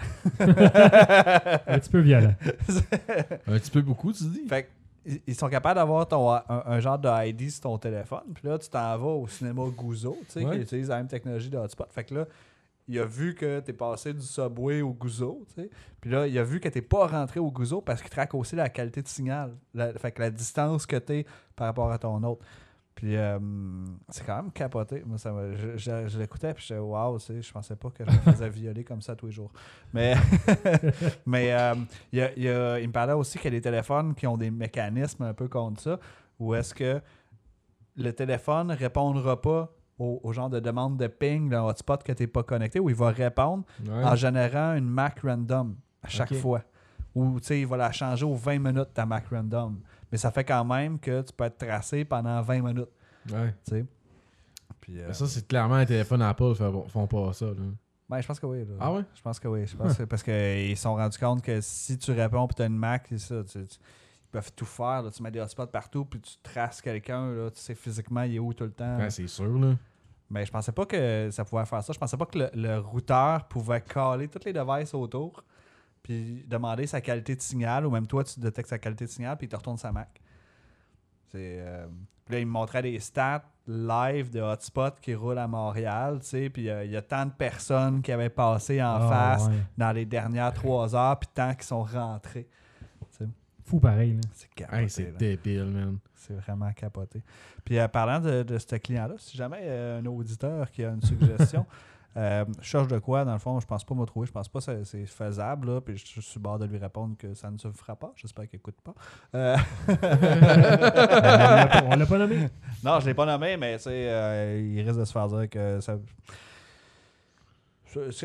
Un petit peu violent. Un petit peu beaucoup, tu dis? Fait ils- ils sont capables d'avoir ton, un, un genre de ID sur ton téléphone. Puis là, tu t'en vas au cinéma Gouzo, tu sais, Ouais. qui utilise la même technologie de hotspot. Fait que là, il a vu que t'es passé du Subway au Gouzo, tu sais. Puis là, il a vu que t'es pas rentré au Gouzo parce qu'il traque aussi la qualité de signal. La- fait que la distance que t'es par rapport à ton autre. Puis euh, c'est quand même capoté. Moi, ça je, je- je l'écoutais puis j'étais wow, tu sais, je pensais pas que je me faisais violer comme ça tous les jours. Mais, mais euh, a- il me parlait aussi qu'il y a des téléphones qui ont des mécanismes un peu contre ça, où est-ce que le téléphone ne répondra pas au, au genre de demande de ping d'un hotspot que tu n'es pas connecté, où il va répondre Ouais. en générant une Mac random à chaque fois. Ou tu sais, il va la changer aux 20 minutes ta Mac random. Mais ça fait quand même que tu peux être tracé pendant 20 minutes. Ouais. tu sais. Puis, euh, Ça, c'est clairement un téléphone Apple font, font pas ça, là. ben, je pense que oui. là. Ah ouais? Je pense que oui. Je pense que parce qu'ils se sont rendus compte que si tu réponds et tu as une Mac, c'est ça, tu- tu- ils peuvent tout faire. là. Tu mets des hotspots partout puis tu traces quelqu'un. Tu sais physiquement il est où tout le temps? Ouais, c'est sûr, là. Mais je pensais pas que ça pouvait faire ça. Je pensais pas que le, le routeur pouvait caler toutes les devices autour puis demander sa qualité de signal ou même toi tu détectes sa qualité de signal puis il te retourne sa Mac. C'est euh, là il me montrait des stats live de hotspot qui roulent à Montréal, tu sais, puis euh, il y a tant de personnes qui avaient passé en Ah, face ouais. dans les dernières trois heures puis tant qui sont rentrés. Fou pareil. Là. C'est capoté. Hey, c'est là. débile, man. C'est vraiment capoté. Puis euh, parlant de, de ce client-là, si jamais euh, un auditeur qui a une suggestion, euh, je cherche de quoi, dans le fond, je pense pas me trouver, je pense pas que c'est- faisable, là, puis je suis bord de lui répondre que ça ne se fera pas. J'espère qu'il écoute pas. Euh, on l'a pas- on l'a pas nommé. non, je l'ai pas nommé, mais tu sais, euh, il risque de se faire dire que ça.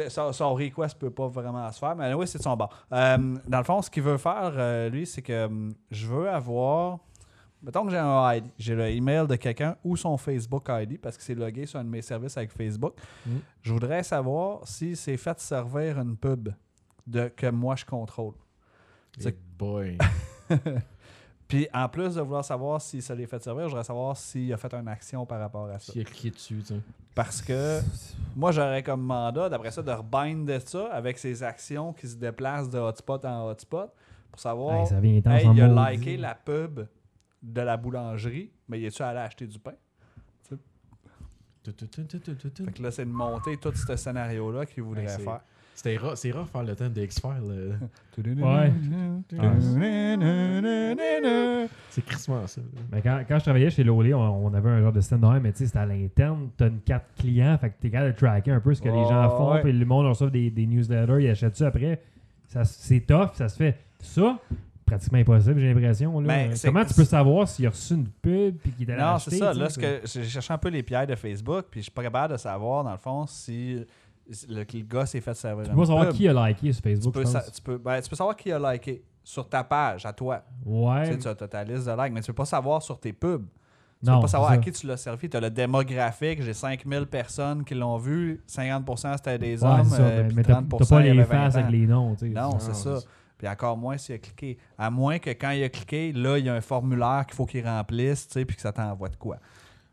Ça- Son request peut pas vraiment se faire, mais oui, c'est de son bord. Euh, dans le fond, ce qu'il veut faire, euh, lui, c'est que hum, je veux avoir. Mettons que j'ai un ID, j'ai le email de quelqu'un ou son Facebook ID parce que c'est logué sur un de mes services avec Facebook. Mm. Je voudrais savoir si c'est fait servir une pub de, que moi je contrôle. Hey boy. Puis en plus de vouloir savoir si ça l'est fait servir, je voudrais savoir s'il a fait une action par rapport à ça. S'il a cliqué dessus, tu sais. Parce que moi, j'aurais comme mandat, d'après ça, de rebind de ça avec ses actions qui se déplacent de hotspot en hotspot pour savoir, Hey, ça vient hey, il a liké la pub de la boulangerie, mais il est-tu allé acheter du pain? Fait que là, c'est de monter tout ce scénario-là qu'il voudrait Hey, faire. C'était rough, c'est rough faire le temps de X-Files. Ouais. C'est crissement ça. Mais quand, quand je travaillais chez Lolé, on, on avait un genre de même, mais tu sais, c'était à l'interne. Tu as une carte client, fait que tu es capable de tracker un peu ce que les gens font, ouais. puis le monde reçoit des, des newsletters, ils achètent ça après. Ça, C'est tough, ça se fait. Ça, pratiquement impossible, j'ai l'impression. là. Mais c'est- Comment tu peux savoir s'il a reçu une pub puis qu'il est allé Non, c'est ça. Là, ce que j'ai cherché un peu les pierres de Facebook, puis je suis pas capable de savoir, dans le fond, si le, le gars s'est fait servir Tu peux pas savoir pub. qui a liké sur tu Facebook, peux, je sa- pense. tu, peux, ben, tu peux savoir qui a liké sur ta page, à toi. Tu Ouais. sais, tu as, t'as ta liste de likes, mais tu peux pas savoir sur tes pubs. Tu Non, peux pas savoir à qui tu l'as servi. Tu as le démographique, j'ai 5000 personnes qui l'ont vu, 50% c'était des Ouais, hommes, ça, euh, mais- puis mais t'as 30% t'as pas les avait 20 faces avec les noms. tu sais. Non, c'est ça. Puis encore moins s'il a cliqué. À moins que quand il a cliqué, là, il y a un formulaire qu'il faut qu'il remplisse, tu sais, puis que ça t'envoie de quoi.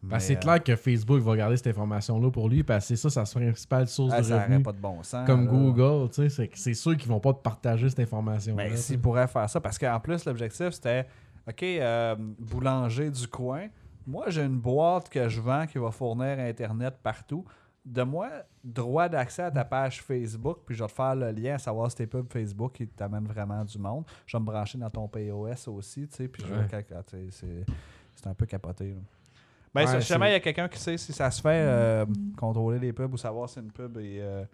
Parce que Mais, c'est clair que Facebook va garder cette information-là pour lui, parce que c'est ça sa principale source ah, de ça revenus. pas de bon sens. Comme là. Google, tu sais, c'est sûr qu'ils vont pas te partager cette information. Mais s'il pourrait faire ça, parce qu'en plus, l'objectif, c'était OK, euh, boulanger du coin, moi, j'ai une boîte que je vends qui va fournir Internet partout. De moi, droit d'accès à ta page Facebook, puis je vais te faire le lien à savoir si tes pubs Facebook qui t'amènent vraiment du monde. Je vais me brancher dans ton POS aussi, tu sais, puis je vais Ouais. c'est un peu capoté. là. Ben, Ouais, ça, si jamais c'est- il y a quelqu'un qui sait si ça se fait, euh, contrôler les pubs ou savoir si une pub est, euh,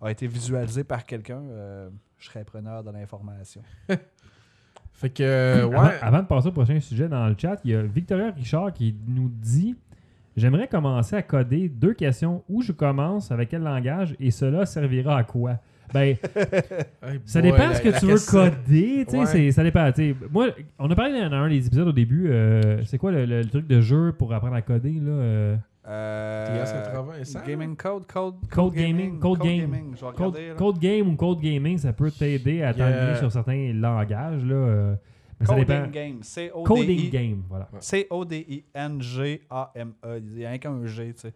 a été visualisée par quelqu'un, euh, je serais preneur de l'information. Fait que, euh, ouais. Avant, avant de passer au prochain sujet dans le chat, il y a Victoria Richard qui nous dit J'aimerais commencer à coder deux questions. Où je commence, avec quel langage, et cela servira à quoi Ben, Hey ça boy, dépend la- ce que tu veux question- coder. tu sais, Ouais. c'est- Ça dépend. tu sais. Moi, on a parlé dans un des épisodes au début. euh, c'est quoi le, le- le truc de jeu pour apprendre à coder là euh, Euh, TS80, ça? Gaming Code, Code, Code gaming, Code game. Je vais Code, regarder. là. code game ou code gaming, ça peut t'aider à a- t'enligner sur certains langages. Là, mais ça Coding dépend. Game. C-O-D-I- Coding game, voilà. C-O-D-I-N-G-A-M-E. Il y a rien qu'un G, tu sais.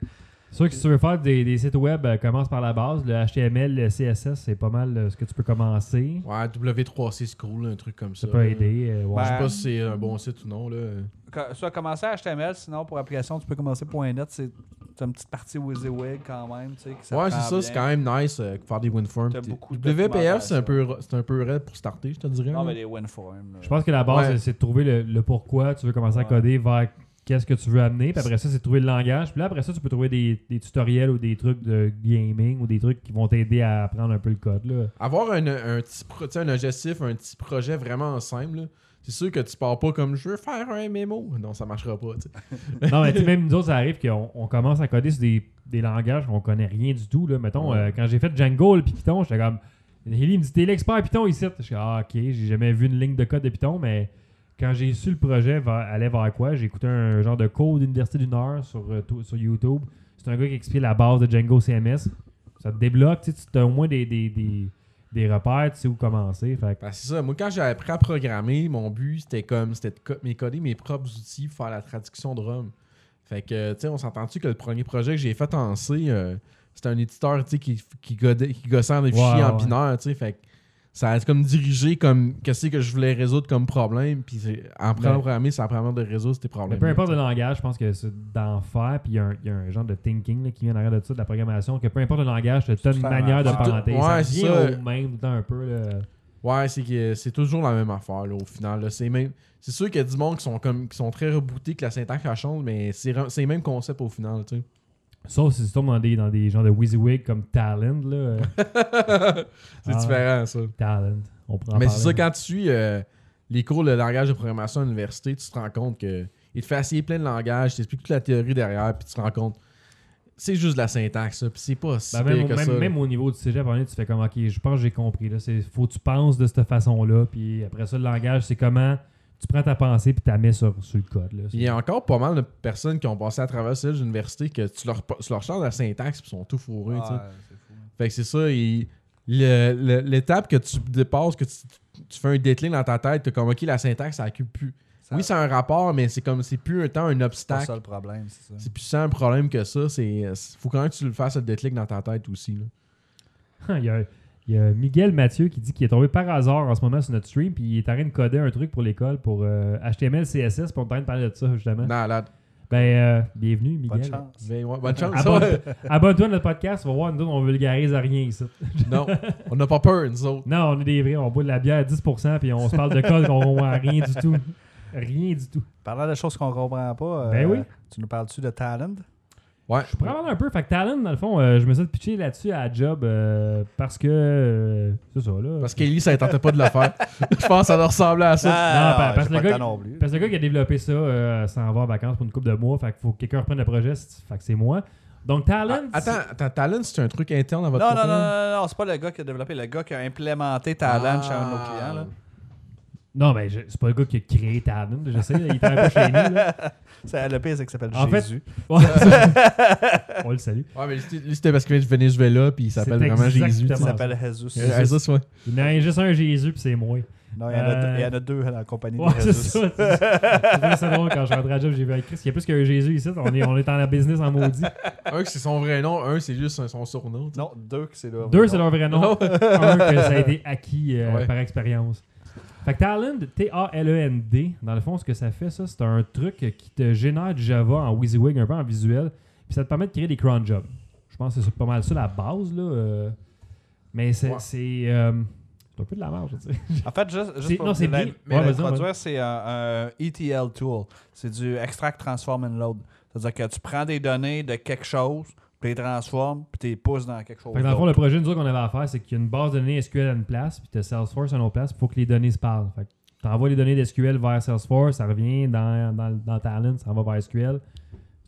C'est sûr que si tu veux faire des, des sites web, euh, commence par la base. Le HTML, le CSS, c'est pas mal euh, ce que tu peux commencer. Ouais, W3C Scroll, un truc comme ça. Ça peut là. aider. euh, ouais. Je sais Ben- pas si c'est un bon site ou non. Là. Co- Soit commencer à HTML, sinon pour application, tu peux commencer .NET. C'est t'as une petite partie WYSIWYG quand même, tu sais. que ouais, prend c'est ça, c'est bien. quand même nice euh, faire des WinForms. T'as beaucoup de WPF, c'est un, peu, c'est un peu raide pour starter, je te dirais. Non, là. mais les WinForms. là. Je pense que la base, Ouais. c'est de trouver le, le pourquoi tu veux commencer à Ouais. coder vers qu'est-ce que tu veux amener. Puis après ça, c'est trouver le langage. Puis là, après ça, tu peux trouver des, des tutoriels ou des trucs de gaming ou des trucs qui vont t'aider à apprendre un peu le code. Là. Avoir un, un petit pro- un objectif, un petit projet vraiment simple, là, c'est sûr que tu pars pas comme je veux faire un mémo. Non, ça marchera pas. non, mais tu sais, même nous autres, ça arrive qu'on on commence à coder sur des, des langages qu'on connaît rien du tout. Là. Mettons, Ouais. euh, quand j'ai fait Django le Python, j'étais comme. Hilly me dit T'es l'expert Python ici. Je suis Ah, ok, j'ai jamais vu une ligne de code de Python, mais quand j'ai su le projet va, allait vers quoi, j'ai écouté un genre de cours d'université d'une heure sur, euh, sur YouTube. C'est un gars qui explique la base de Django CMS. Ça te débloque, tu as au moins des, des, des, des repères, tu sais où commencer. Fait que- Ben, c'est ça. Moi, quand j'ai appris à programmer, mon but, c'était comme c'était de co- coder mes propres outils pour faire la traduction de ROM. Fait que, tu sais, on s'entend-tu que le premier projet que j'ai fait en C, euh, c'était un éditeur, tu sais, qui, qui, godait- qui gossait en des Ouais, fichiers en binaire, tu sais. Fait que ça a comme dirigé comme qu'est-ce que je voulais résoudre comme problème. Puis c'est- en Ben- programmer, c'est apprendre de résoudre ces Mais problèmes. peu importe le langage, je pense que c'est d'en faire, puis il y, a un- il y a un genre de thinking là, qui vient en arrière de ça, de la programmation, que peu importe le langage, tu as une manière de penser. Ouais, ça c'est vient ça. au même temps un peu. Là. Ouais, c'est que c'est toujours la même affaire là, au final. C'est même. C'est sûr qu'il y a du monde qui sont comme qui sont très rebootés, que la syntaxe change, mais c'est re- c'est le même concept au final, tu sais. Sauf si tu tombes dans des, dans des genres de WYSIWYG comme Talent. Là. euh, C'est Ah. différent ça. Talent. On en Mais c'est ça, quand tu suis euh, les cours de langage de programmation à l'université, tu te rends compte que il te fait essayer plein de langages, t'explique toute la théorie derrière, puis tu te rends compte c'est juste de la syntaxe, ça, puis c'est pas si Ben, pire même, que même- ça. même au niveau du cégep, tu fais comme, ok, je pense que j'ai compris. Là. Faut que tu penses de cette façon-là. Puis après ça, le langage, c'est comment tu prends ta pensée puis tu la mets sur, sur le code. Là. Il y a encore pas mal de personnes qui ont passé à travers celle l'université que tu leur, tu leur changes la syntaxe puis ils sont tout fourrés. tu c'est fou. Fait que c'est ça. il- le- le- L'étape que tu dépasses, que tu, tu fais un déclin dans ta tête, t'es comme ok, la syntaxe, ça accule plus. Ça- oui, c'est un rapport, mais c'est comme c'est plus un temps un C'est obstacle. ça le problème, c'est ça. C'est plus ça un problème que ça. C'est faut quand même que tu le fasses le déclic dans ta tête aussi. là. il, y a, il y a Miguel Mathieu qui dit qu'il est tombé par hasard en ce moment sur notre stream. Puis il est en train de coder un truc pour l'école pour euh, HTML, CSS. Puis on est en train de parler de ça justement. Non, là, Ben, euh, bienvenue, Bonne Miguel. chance. ben, ouais, bonne chance. Abonne- ouais. Abonne-toi à notre podcast, on va voir, nous autres, on vulgarise à rien ici. non, on n'a pas peur, nous autres. Non, on est des vrais, on boit de la bière à 10% puis on se parle de code qu'on comprend rien du tout. Rien du tout. Parlant de choses qu'on comprend pas, euh, Ben oui. tu nous parles-tu de Talent? Ouais. Je pourrais avoir un peu. Fait que Talon, dans le fond, euh, je me suis pitché là-dessus à la job euh, parce que. euh, c'est ça, là. Parce qu'Ellie, ça ne tentait pas de le faire. Je pense que ça leur ressemblait à ça. Non, parce le gars- temps non plus. Parce que le gars qui a développé ça euh, s'en va en vacances pour une couple de mois. Fait qu'il faut que quelqu'un reprenne le projet. c'est- Fait que c'est moi. Donc, Talent. Ah, attends, attends, Talent, c'est un truc interne à votre Non, non, non, non, non, c'est pas le gars qui a développé, le gars qui a implémenté Talent Ah. chez un de nos clients. Là. Non, mais je- c'est pas le gars qui a créé Talon, je sais, il travaille pas chez nous. Là. C'est le pire, c'est qu'il s'appelle En fait- Jésus. Ouais, ça- On le salue. Ouais, mais lui, lui, c'était parce qu'il vient de Venezuela, puis il s'appelle C'est vraiment Jésus. Il exactement ça. s'appelle Jesus. Euh, Jesus, ouais. Il y en a juste un Jésus, puis c'est moi. Non, il y, en a Euh, deux, il y en a deux dans la compagnie Ouais, de c'est Jesus. ça. C'est c'est- c'est drôle quand je rentrais à job, j'ai vu avec Chris, il y a plus qu'un Jésus ici, on est, on est en la business en maudit. Un, c'est son vrai nom, un, c'est juste son surnom. tu sais. Non, deux que c'est là. Deux, c'est leur vrai nom. un, que ça a été acquis euh, Ouais. par expérience. Fait que Talend, T-A-L-E-N-D, dans le fond, ce que ça fait, ça, c'est un truc qui te génère du Java en WYSIWYG, un peu en visuel, puis ça te permet de créer des cron jobs. Je pense que c'est pas mal ça la base, là. euh, mais c'est. Ouais. C'est euh, c'est un peu de la marge, tu sais. En fait, juste, juste C'est- pour non, c'est la- bien. mais Ouais, produire, c'est un, un ETL tool. C'est du Extract, Transform and Load. C'est-à-dire que tu prends des données de quelque chose, puis tu les transformes, puis tu les pousses dans quelque chose Fait que dans le fond, le projet nous autres, qu'on avait à faire, c'est qu'il y a une base de données SQL à une place, puis tu as Salesforce à une autre place, il faut que les données se parlent. Fait que tu envoies les données d'SQL vers Salesforce, ça revient dans, dans, dans Talent, ça va vers SQL.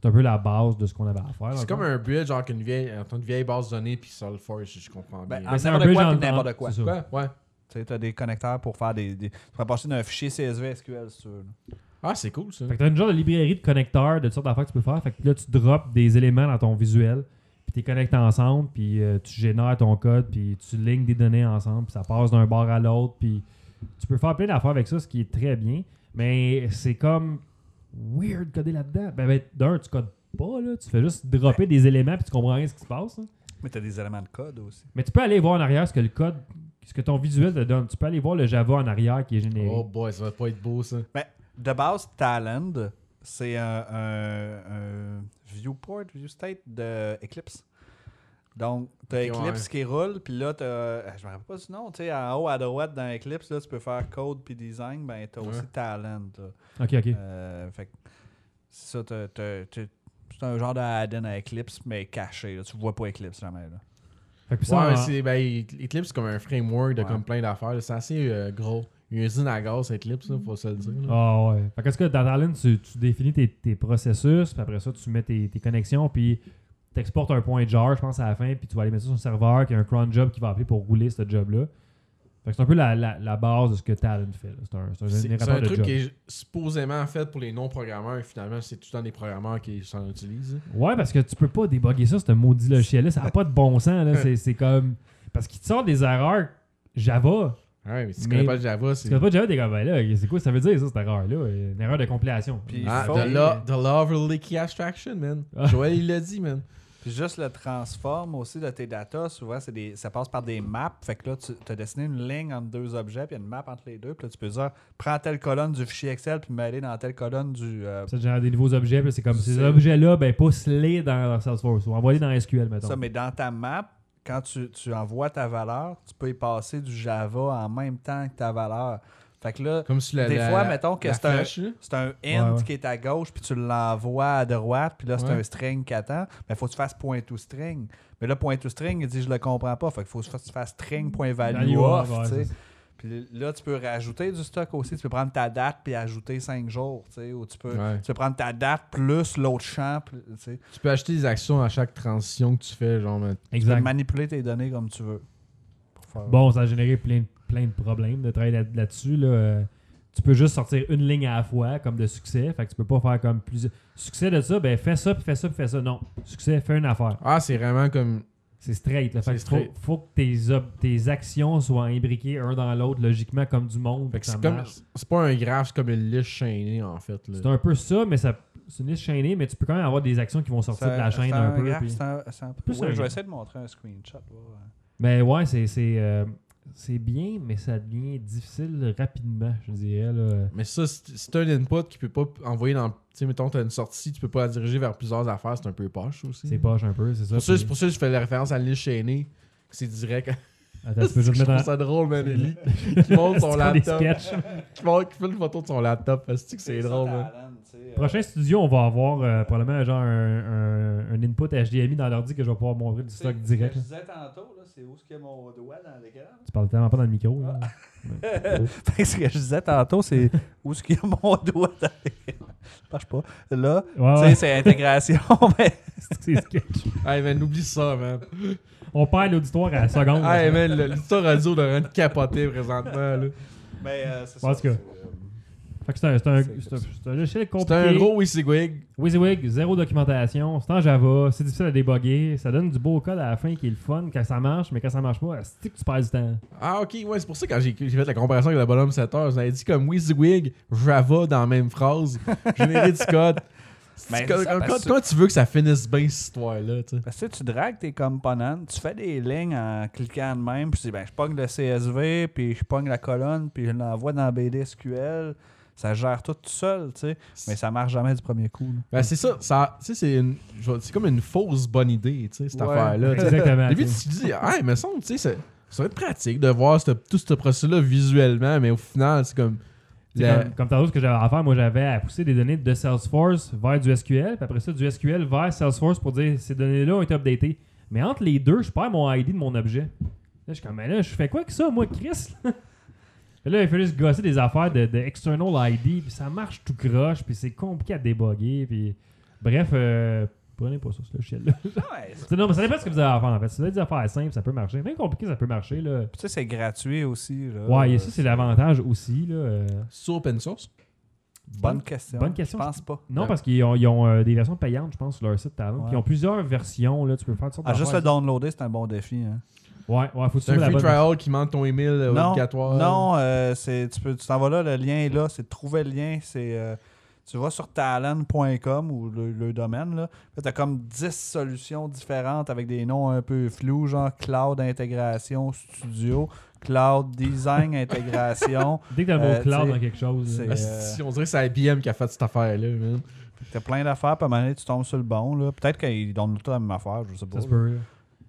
C'est un peu la base de ce qu'on avait à faire. C'est comme un bridge, genre qu'une vieille, entre une vieille base de données puis Salesforce, si je comprends bien. Ben, Mais en c'est un n'importe bridge quoi, n'importe quoi. Quoi? Ouais. Tu as des connecteurs pour faire des. des- tu pourrais passer d'un fichier CSV SQL si tu veux. là. Ah, c'est cool ça. Fait que t'as une genre de librairie de connecteurs, de toutes sortes d'affaires que tu peux faire. Fait que là, tu drops des éléments dans ton visuel, puis tu les connectes ensemble, puis euh, tu génères ton code, puis tu lignes des données ensemble, puis ça passe d'un bord à l'autre, puis tu peux faire plein d'affaires avec ça, ce qui est très bien. Mais c'est comme weird coder là-dedans. Ben, ben, d'un, tu codes pas, là. Tu fais juste dropper des éléments, puis tu comprends rien ce qui se passe. hein. Mais tu as des éléments de code aussi. Mais tu peux aller voir en arrière ce que le code, ce que ton visuel te donne. Tu peux aller voir le Java en arrière qui est généré. Oh boy, ça va pas être beau ça. De base, Talend, c'est un, un- un viewport, viewstate de Eclipse. Donc, tu as Eclipse ouais. qui roule, puis là, tu je me rappelle pas du nom, tu sais, en haut à droite dans Eclipse, là, tu peux faire code puis design, ben, tu as aussi là. Ok, ok. Euh, fait que c'est ça, c'est un genre de add-in à Eclipse, mais caché. Là. Tu vois pas Eclipse jamais. Là. Fait que ça, ben, Eclipse, c'est comme un framework de Ouais. comme plein d'affaires. C'est assez euh, gros. Une usine à gaz, Eclipse, là, faut se le dire. Ah ouais. Fait qu'est-ce que dans Talent, tu, tu définis tes, tes processus, puis après ça, tu mets tes, tes connexions, puis tu exportes un point jar, je pense, à la fin, puis tu vas aller mettre ça sur un serveur qui a un cron job qui va appeler pour rouler ce job-là. Fait que c'est un peu la, la, la base de ce que Talent fait. C'est un, c'est un C'est, c'est générateur un de truc job. qui est supposément fait pour les non-programmeurs et finalement, c'est tout le temps des programmeurs qui s'en utilisent. Ouais, parce que tu peux pas débugger ça, ce maudit logiciel-là. Ça n'a pas de bon sens. là. C'est, c'est comme. Parce qu'il te sort des erreurs Java. Ouais, mais si tu Mais- connais pas le Java, c'est. tu connais pas Java, t'es comme, ben là, c'est quoi ça veut dire, ça, cette erreur-là? Une erreur de compilation. Puis- Ah, faut- the, law, the law of leaky abstraction, man. Ah. Joël, il l'a dit, man. Puis juste le transform aussi de tes datas, souvent, c'est des, ça passe par des maps. Fait que là, tu as dessiné une ligne entre deux objets, puis il y a une map entre les deux. Puis là, tu peux dire, prends telle colonne du fichier Excel, puis mêler dans telle colonne du. euh, Ça te génère des nouveaux objets, puis c'est comme ces C'est- objets-là, ben pousse-les dans, dans Salesforce ou envoie-les dans SQL, mettons. ça, mais dans ta map, quand tu, tu envoies ta valeur, tu peux y passer du Java en même temps que ta valeur. Fait que là, Comme si la, Des la- fois, mettons que c'est un-. C'est un int Ouais, ouais. qui est à gauche, puis tu l'envoies à droite, puis là, c'est Ouais. un string qui attend. Mais il faut que tu fasses point to string. Mais là, point to string, il dit je le comprends pas. Fait qu'il faut que tu fasses string point value Value off. Puis là, tu peux rajouter du stock aussi. Tu peux prendre ta date puis ajouter 5 jours. tu sais, Ou tu peux, Ouais. tu peux prendre ta date plus l'autre champ. tu peux acheter des actions à chaque transition que tu fais, genre. mais- Tu peux Exact. manipuler tes données comme tu veux. Faire- Bon, ça a généré plein, plein de problèmes de travailler là- là-dessus. Là. Euh, Tu peux juste sortir une ligne à la fois comme de succès. Fait que tu peux pas faire comme plusieurs. Succès de ça, ben fais ça, puis fais ça, puis fais ça. Non. Succès, fais une affaire. Ah, c'est vraiment comme. C'est straight. Là. Fait faut, straight. faut que tes, ob- tes actions soient imbriquées un dans l'autre logiquement comme du monde. C'est comme. pas un graphe, c'est comme une liste chaînée, en fait. là. C'est un peu ça, mais ça, c'est une liste chaînée, mais tu peux quand même avoir des actions qui vont sortir de la chaîne un, peu. graphe, puis- un- un- Plus Ouais, un je vais essayer de montrer un screenshot. Mais ouais, c'est c'est euh, c'est bien, mais ça devient difficile rapidement, je dirais. Là. Mais ça, c'est c'est un input qui peut pas envoyer dans. Tu sais, mettons, t'as une sortie, tu peux pas la diriger vers plusieurs affaires, c'est un peu poche aussi. C'est poche un peu, c'est ça. Pour ça, puis- c'est pour ça que je fais la référence à liste chaînée. que C'est direct. Attends, tu peux juste je trouve ça drôle, man. Ellie, qui montre son laptop. Qui, montre, qui fait une photo de son laptop. Parce que c'est drôle, man. sais, euh, Prochain studio, on va avoir euh, probablement genre un, un- un input HDMI dans l'ordi que je vais pouvoir montrer du stock Ce direct. que je disais tantôt, là, c'est où est-ce qu'il y a mon doigt dans l'écran? Tu parles tellement pas dans le micro. là. Que ce que je disais tantôt, c'est où est-ce qu'il y a mon doigt dans l'écran? Ça marche pas. Là, Ouais, tu ouais, sais, c'est intégration, mais c'est sketch. Hey, man, oublie ça, man. On perd l'auditoire à la seconde. Hey, man, l'histoire radio de rien de capoter présentement, là. Mais euh, c'est ça. tout cas. c'est, euh, Fait que c'est un, c'est un, C'est- c'est un, c'est un logiciel C'est compliqué. un gros WYSIWYG. WYSIWYG, zéro documentation, c'est en Java, c'est difficile à débugger, ça donne du beau code à la fin qui est le fun quand ça marche, mais quand ça marche pas, c'est que tu perds du temps. Ah, ok, ouais, c'est pour ça que quand j'ai j'ai fait la comparaison avec le bonhomme 7 heures, j'avais dit comme WYSIWYG, Java dans la même phrase, générer du code. Ben, Quand- ça, quand- parce quand- que- Comment tu veux que ça finisse bien cette histoire-là, tu sais? Parce que tu dragues tes components, tu fais des lignes en cliquant de même, puis tu dis, ben, je pogne le CSV, puis je pogne la colonne, puis je l'envoie dans BDSQL. Ça gère tout tout seul, tu sais. Mais ça marche jamais du premier coup. Ben, c'est ça, ça tu sais, c'est une- c'est comme une fausse bonne idée, tu sais, cette Ouais. affaire-là. Exactement. Au début, tu te dis, ah, mais ça, tu sais, ça, va être pratique de voir ce- tout ce processus-là visuellement, mais au final, c'est comme. La- Comme, comme tantôt, ce que j'avais à faire, moi j'avais à pousser des données de Salesforce vers du SQL, puis après ça, du SQL vers Salesforce pour dire ces données-là ont été updatées. Mais entre les deux, je perds mon ID de mon objet. Là, je suis comme, mais là, je fais quoi que ça, moi, Chris? Puis là, il fallait juste gosser des affaires de, de external ID, puis ça marche tout croche, puis c'est compliqué à débugger, puis bref, euh, prenez pas ça, ce logiciel-là. Ouais, non, mais ça dépend de ce que vous avez à faire, en fait. Si vous avez des affaires simples, ça peut marcher. Même compliqué, ça peut marcher, là. Puis sais, c'est gratuit aussi. Là. Ouais, et ça, c'est l'avantage aussi, là. euh, Sur open source? Bonne question. bonne question. Je pense pas. Non, Ouais. parce qu'ils ont, ils ont, euh, des versions payantes, je pense, sur leur site Talent. Ouais. Puis ils ont plusieurs versions, là. Tu peux faire toutes sortes Ah, juste le downloader, c'est un bon défi. Hein. Ouais, ouais, faut que tu C'est un free trial qui manque ton email euh, Non, obligatoire. non euh, c'est, tu, peux, tu t'en vas là, le lien est là, c'est de trouver le lien. C'est, euh, tu vas sur talent.com ou le, le domaine. Là, tu as comme 10 solutions différentes avec des noms un peu flous, genre Cloud Intégration Studio, Cloud Design Intégration. Dès que t'as le mot Euh, cloud dans quelque chose. c'est- là. Si, on dirait que c'est IBM qui a fait cette affaire-là, man. Tu as plein d'affaires, puis à un moment donné, tu tombes sur le bon. Là. Peut-être qu'ils donnent tout la même affaire, je sais pas. Ça se là. peut.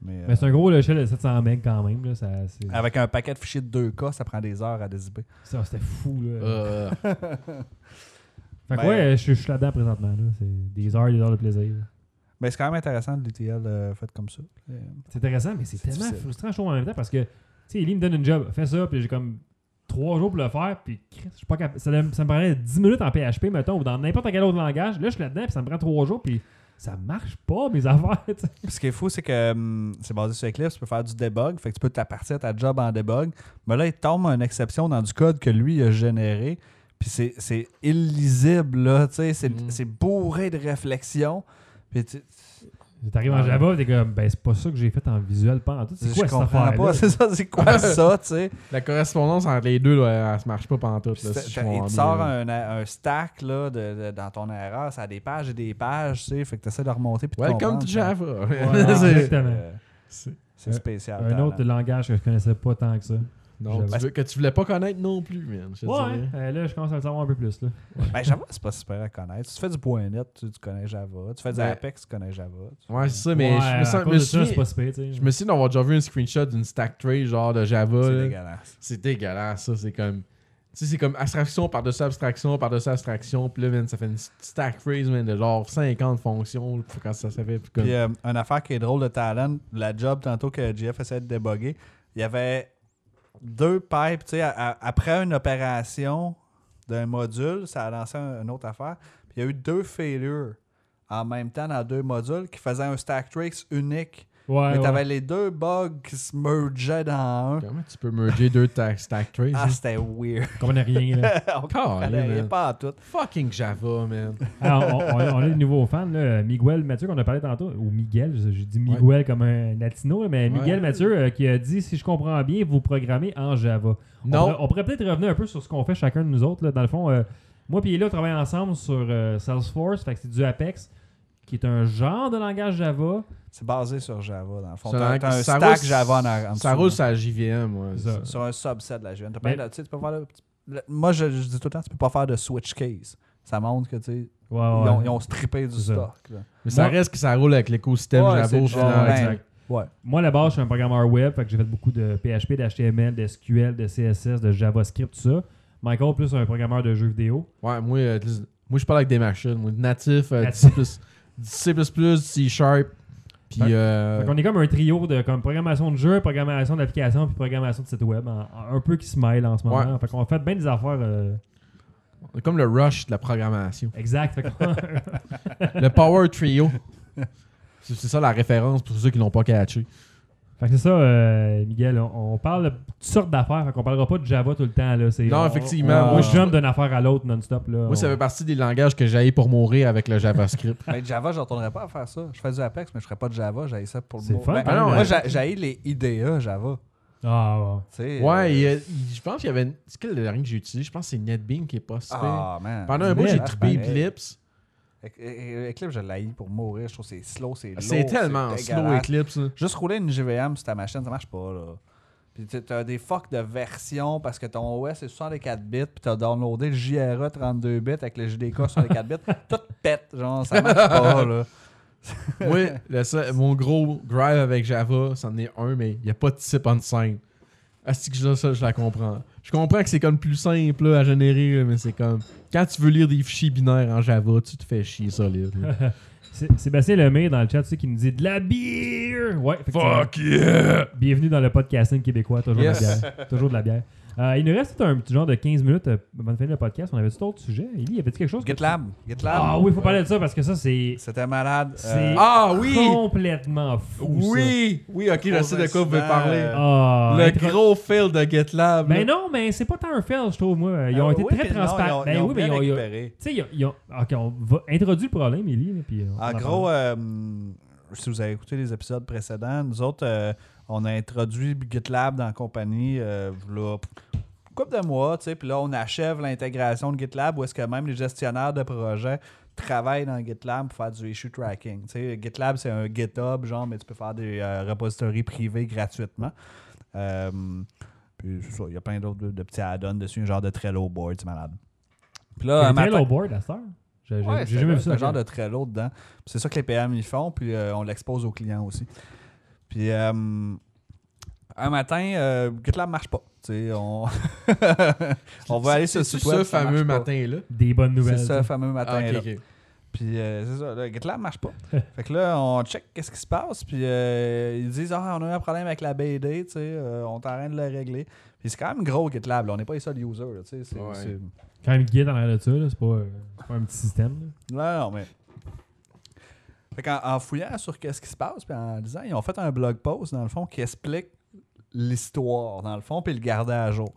Mais, Mais c'est euh, un gros logiciel de 700 MB quand même. Là, ça, avec un paquet de fichiers de 2K, ça prend des heures à dézipper. ça, c'était fou. Là. Euh, fait que ben- ouais, je, je suis là-dedans présentement. Là. C'est des heures et des heures de plaisir. Mais c'est quand même intéressant de l'ETL euh, fait comme ça. Euh, C'est intéressant, mais c'est C'est tellement difficile. frustrant chaud en même temps parce que, tu sais, Ellie me donne une job, fais ça, puis j'ai comme trois jours pour le faire, puis je suis pas capable. Ça, me- ça me prenait 10 minutes en PHP, mettons, ou dans n'importe quel autre langage. Là, je suis là-dedans, puis ça me prend trois jours, puis ça marche pas, mes affaires. tu sais. Ce qui est fou, c'est que hum, c'est basé sur Eclipse, tu peux faire du debug, fait que tu peux ta partir ta job en debug. Mais là, il tombe une exception dans du code que lui a généré. Puis c'est, illisible, là, tu sais, c'est, Mm. bourré de réflexion. Puis tu- T'arrives en Ouais. Java, t'es comme, ben c'est pas ça que j'ai fait en visuel, pas en tout. C'est quoi cette comprends affaire pas, c'est ça, c'est quoi ça, tu sais? la correspondance entre les deux, là, elle se marche pas pantoute. Puis Là, si il te sort un, un stack là, de, de- dans ton erreur, ça a des pages et des pages, tu sais, fait que tu essaies de remonter puis Welcome to ça. Java. Ouais, C'est- exactement. Euh, c'est- Euh, spécial. Un autre langage que je connaissais pas tant que ça. Non, Java. tu veux- que tu voulais pas connaître non plus, man. je Ouais, euh, là, je commence à le savoir un peu plus. Là. Ben, Java, c'est pas super à connaître. Tu fais du .NET, tu, tu connais Java. Tu fais du Ben, Apex, tu connais Java. Tu- Ouais, c'est ça, mais Ouais, je me, sens- me c'est pas super, sais. je me souviens d'avoir déjà vu un screenshot d'une stack tray genre de Java. C'est dégueulasse. C'est dégueulasse, ça. C'est comme. Tu sais, c'est comme abstraction par-dessus abstraction par-dessus abstraction. Puis là, man, ça fait une stack phrase, man, de genre 50 fonctions. Quand ça, ça fait. puis comme- Puis, euh, une affaire qui est drôle de talent, la job tantôt que JF essayait de débugger, il y avait deux pipes, tu sais, après une opération d'un module, ça a lancé un- une autre affaire. Puis il y a eu deux failures en même temps dans deux modules qui faisaient un stack trace unique. Ouais, Mais ouais. t'avais les deux bugs qui se mergeaient dans un. Comment tu peux merger deux ta- stack trays? Ah, hein? c'était weird. On comprenait rien. Là. on comprenait man. pas à tout. Fucking Java, man. Alors, on, on- on a des nouveaux fans, là. Miguel Mathieu, qu'on a parlé tantôt, ou Miguel, j'ai dit Miguel comme un latino, mais Miguel Ouais. Mathieu euh, qui a dit si je comprends bien, vous programmez en Java. On Non. pourrait, on pourrait peut-être revenir un peu sur ce qu'on fait chacun de nous autres. Là. Dans le fond, euh, moi et là, on travaille ensemble sur euh, Salesforce, fait que c'est du Apex, qui est un genre de langage Java. C'est basé sur Java, dans le fond. Ça- T'as un ça stack roule- Java en, en Ça roule sur la JVM, ouais. Ça. sur un subset de la Mais- plein de- tu peux faire le- le- moi, je, je dis tout le temps, tu peux pas faire de switch case. Ça montre que tu sais, Ouais, ils, ouais. ont, ils ont strippé du stock. là. Mais ça reste que ça roule avec l'écosystème Ouais, Java au final. ben, exact. Ouais. Moi, à la base, je suis un programmeur web, fait que j'ai fait beaucoup de PHP, d'HTML, de SQL, de CSS, de JavaScript, tout ça. Michael, plus un programmeur de jeux vidéo. Ouais, moi, euh, moi je parle avec des machines. Moi, natif, euh, Natif. C++, C++, C Sharp. Puis, Fait- euh, Fait qu'on est comme un trio de comme programmation de jeu, programmation d'application, puis programmation de site web, en- en- un peu qui se mêle en ce moment. Ouais. Fait qu'on fait bien des affaires. euh, on est comme le rush de la programmation. exact. Le Power Trio. C'est c'est ça la référence pour ceux qui l'ont pas catché. Fait que c'est ça, euh, Miguel. On, on parle de toutes sortes d'affaires. Fait qu'on parlera pas de Java tout le temps. Là. C'est- Non, on- effectivement, On, moi, on jump d'une affaire à l'autre non-stop. Là. Moi, ça fait partie des langages que j'ai pour mourir avec le JavaScript. Mais Java, je ne retournerais pas à faire ça. Je fais du Apex, mais je ne ferais pas de Java. J'ai ça pour le C'est fun, Ben, même, moi, ouais. j'ai j'ai les IDEA Java. Ah, ouais. Tu sais, ouais, euh, je pense qu'il y avait. C'est quel le dernier que j'ai utilisé? Je pense que c'est NetBeam qui est pas super. Ah, man. Pendant un bout, j'ai trippé. Eclipse. Ec- Ec- Eclipse, je l'ai pour mourir. Je trouve que c'est slow, c'est lourd. C'est tellement slow. Eclipse. Juste rouler une JVM sur ta machine, ça marche pas, là. Puis t'as- des fuck de version parce que ton OS est 64 bits, puis t'as downloadé le JRE 32 bits avec le JDK 64 bits. Tout pète, genre, ça marche pas, là. Le seul- mon gros drive avec Java, c'en est un, mais il n'y a pas de type unsigned. Ah, c'est que ça, ça, je la comprends. Je comprends que c'est comme plus simple là, à générer, là, mais c'est comme. Quand tu veux lire des fichiers binaires en Java, tu te fais chier solide. là. C'est- Sébastien Lemay dans le chat, tu sais, qui nous dit de la bière. Ouais, effectivement. yeah! Bienvenue dans le podcasting québécois, toujours Yes. de la bière. Toujours de la bière. Euh, il nous reste un petit genre de 15 minutes euh, avant de finir le podcast. On avait d'autres sujets. Eli, y avait-tu quelque chose? que GitLab. GitLab. Ah oui, il faut parler de ça parce que ça, c'est C'était malade. C'est- Euh, Ah oui! complètement fou. ça. Oui! Oui, ok, je sais de quoi vous voulez parler. Ah, le gros fail de GitLab. Ben là. non, mais c'est pas tant un fail, je trouve, moi. Ils ont euh, été oui, très transparents. ils ont- Ben oui, mais bien ils ont. Tu sais, ils ont- Ok, on va introduire le problème, Eli. on En en gros, parle. euh, si vous avez écouté les épisodes précédents, nous autres, euh, on a introduit GitLab dans la compagnie euh, là, couple de mois, tu sais, puis là, on achève l'intégration de GitLab où est-ce que même les gestionnaires de projets travaillent dans GitLab pour faire du issue tracking. Tu sais, GitLab, c'est un GitHub, genre, mais tu peux faire des euh, repositories privés gratuitement. Euh, puis c'est ça, il y a plein d'autres de, de petits add-ons dessus, un genre de Trello board, c'est malade. Puis là, un matin- Trello board à heure. J'ai Ouais, c'est jamais un- vu ça. c'est un genre de Trello dedans. C'est ça que les PM ils font, puis euh, on l'expose aux clients aussi. Puis euh, un matin, euh, GitLab marche pas. On on va aller sur C'est ce web. ça fameux matin-là. Des bonnes C'est nouvelles. ça. le fameux matin. Ah, ok, là. Puis euh, c'est ça, là, GitLab marche pas. fait que là, on check qu'est-ce qui se passe. Puis euh, ils disent Ah, on a eu un problème avec la BD, tu sais, euh, on est en train de le régler. Puis c'est quand même gros GitLab, là. on n'est pas les seuls users. là, tu sais, c'est- Ouais. c'est- Quand même guide en arrière de ça, là, c'est pas, euh, c'est pas un petit système. là. Non, non, mais. Fait qu'en en fouillant sur qu'est-ce qui se passe, puis en disant, ils ont fait un blog post, dans le fond, qui explique l'histoire, dans le fond, puis le garder à jour.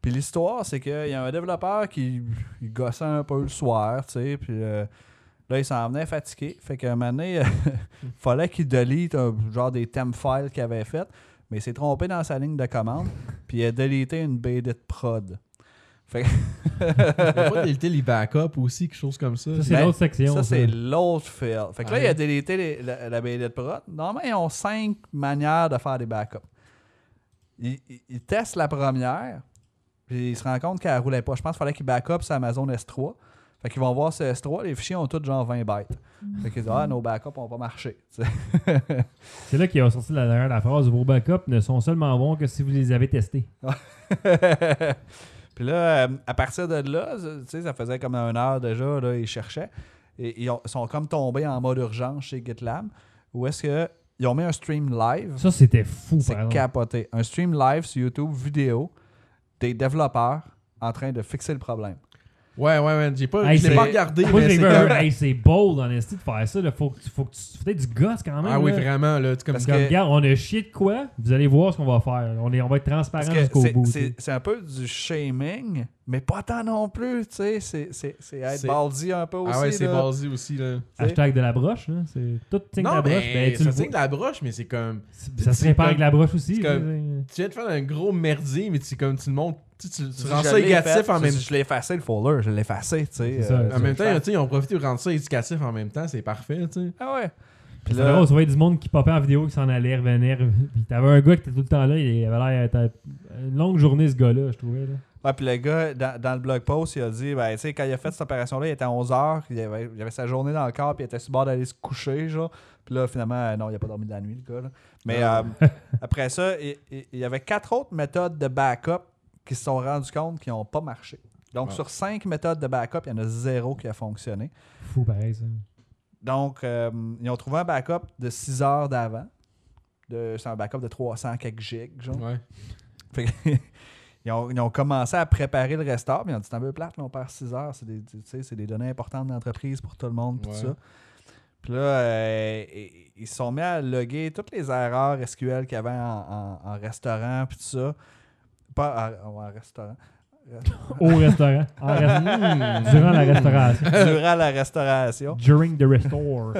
Puis l'histoire, c'est qu'il y a un développeur qui il gossait un peu le soir, tu sais, puis euh, là, il s'en venait fatigué. Fait qu'à un moment donné, il fallait qu'il delete un, genre des thème files qu'il avait fait, mais il s'est trompé dans sa ligne de commande, puis il a délité une BD de prod. Fait que va pas déliter les backups aussi, quelque chose comme ça. Ça, c'est Ben, l'autre section. Ça, ça. c'est l'autre fail. Fait que là, il a délité les- la, la BD de prod. Normalement, ils ont cinq manières de faire des backups. Ils testent la première, puis ils se rendent compte qu'elle roulait pas. Je pense qu'il fallait qu'ils backup sur Amazon S3. Fait qu'ils vont voir ce S3, les fichiers ont tous genre 20 bytes. Fait qu'ils disent Ah, nos backups n'ont pas marché. C'est là qu'il a sorti la dernière la phrase Vos backups ne sont seulement bons que si vous les avez testés. Puis là, euh, à partir de là, tu sais, ça faisait comme une heure déjà, là, ils cherchaient. Et ils ont- sont comme tombés en mode urgence chez GitLab. Où est-ce que ils ont mis un stream live. Ça, c'était fou, par C'est capoté. Un stream live sur YouTube, vidéo, des développeurs en train de fixer le problème. Ouais, ouais, ouais. J'ai pas, Hey, je l'ai c'est- pas regardé, Moi, mais j'ai c'est vu un. comme- Hey, c'est bold en esti de faire ça. Là. Faut, que tu- faut que tu du gosse quand même. Ah oui, vraiment, là. Comme, Parce Comme, que- regarde, on a chié de quoi? Vous allez voir ce qu'on va faire. On, est, on va être transparent jusqu'au c'est- bout. c'est c'est un peu du shaming, mais pas tant non plus. tu sais. C'est c'est- c'est être C'est- baldi un peu aussi. Ah ouais, c'est basé aussi, là. Hashtag de la broche. Là. C'est tout signe de la broche. mais Ben, tu vois. de la broche, mais c'est comme... C'est- Ça se c'est comme- avec la broche aussi. c'est Tu viens de faire un gros merdier, mais tu, comme, tu le montres... Tu, tu, rends ça éducatif en même Je l'ai effacé le folder, je l'ai effacé. tu sais, euh, En même temps, ils ont profité de rendre ça éducatif en même temps, c'est parfait, tu sais. Ah ouais. Puis là, drôle, tu voyais du monde qui popait en vidéo, qui s'en allait, revenait. Puis t'avais un gars qui était tout le temps là, il avait l'air. Une longue journée, ce gars-là, je trouvais. Là. Ouais, puis le gars, dans, dans le blog post, il a dit, ben, tu sais, quand il a fait cette opération-là, il était à 11h, il avait, il avait sa journée dans le corps, puis il était sur le bord d'aller se coucher, genre. Puis là, finalement, euh, non, il a pas dormi de la nuit, le gars, là. Mais Ah. euh, après ça, il, il- il y avait quatre autres méthodes de backup qui se sont rendus compte qui n'ont pas marché. Donc, sur cinq méthodes de backup, il y en a zéro qui a fonctionné. Fou pareil, ça. Donc, euh, ils ont trouvé un backup de 6 heures d'avant. De- C'est un backup de 300 quelques gigs, genre. Ouais. Fait que, ils, ont, ils ont commencé à préparer le restart, mais ils ont dit c'est un peu plate, là, on perd 6 heures, c'est des, données importantes d'entreprise pour tout le monde, Ouais. ça. Puis là, euh, ils- ils se sont mis à loguer toutes les erreurs SQL qu'il y avait en, en- en restaurant, puis tout ça. Pas en restaurant. Au restaurant. En rest- Durant la restauration. Durant la restauration. During the restore.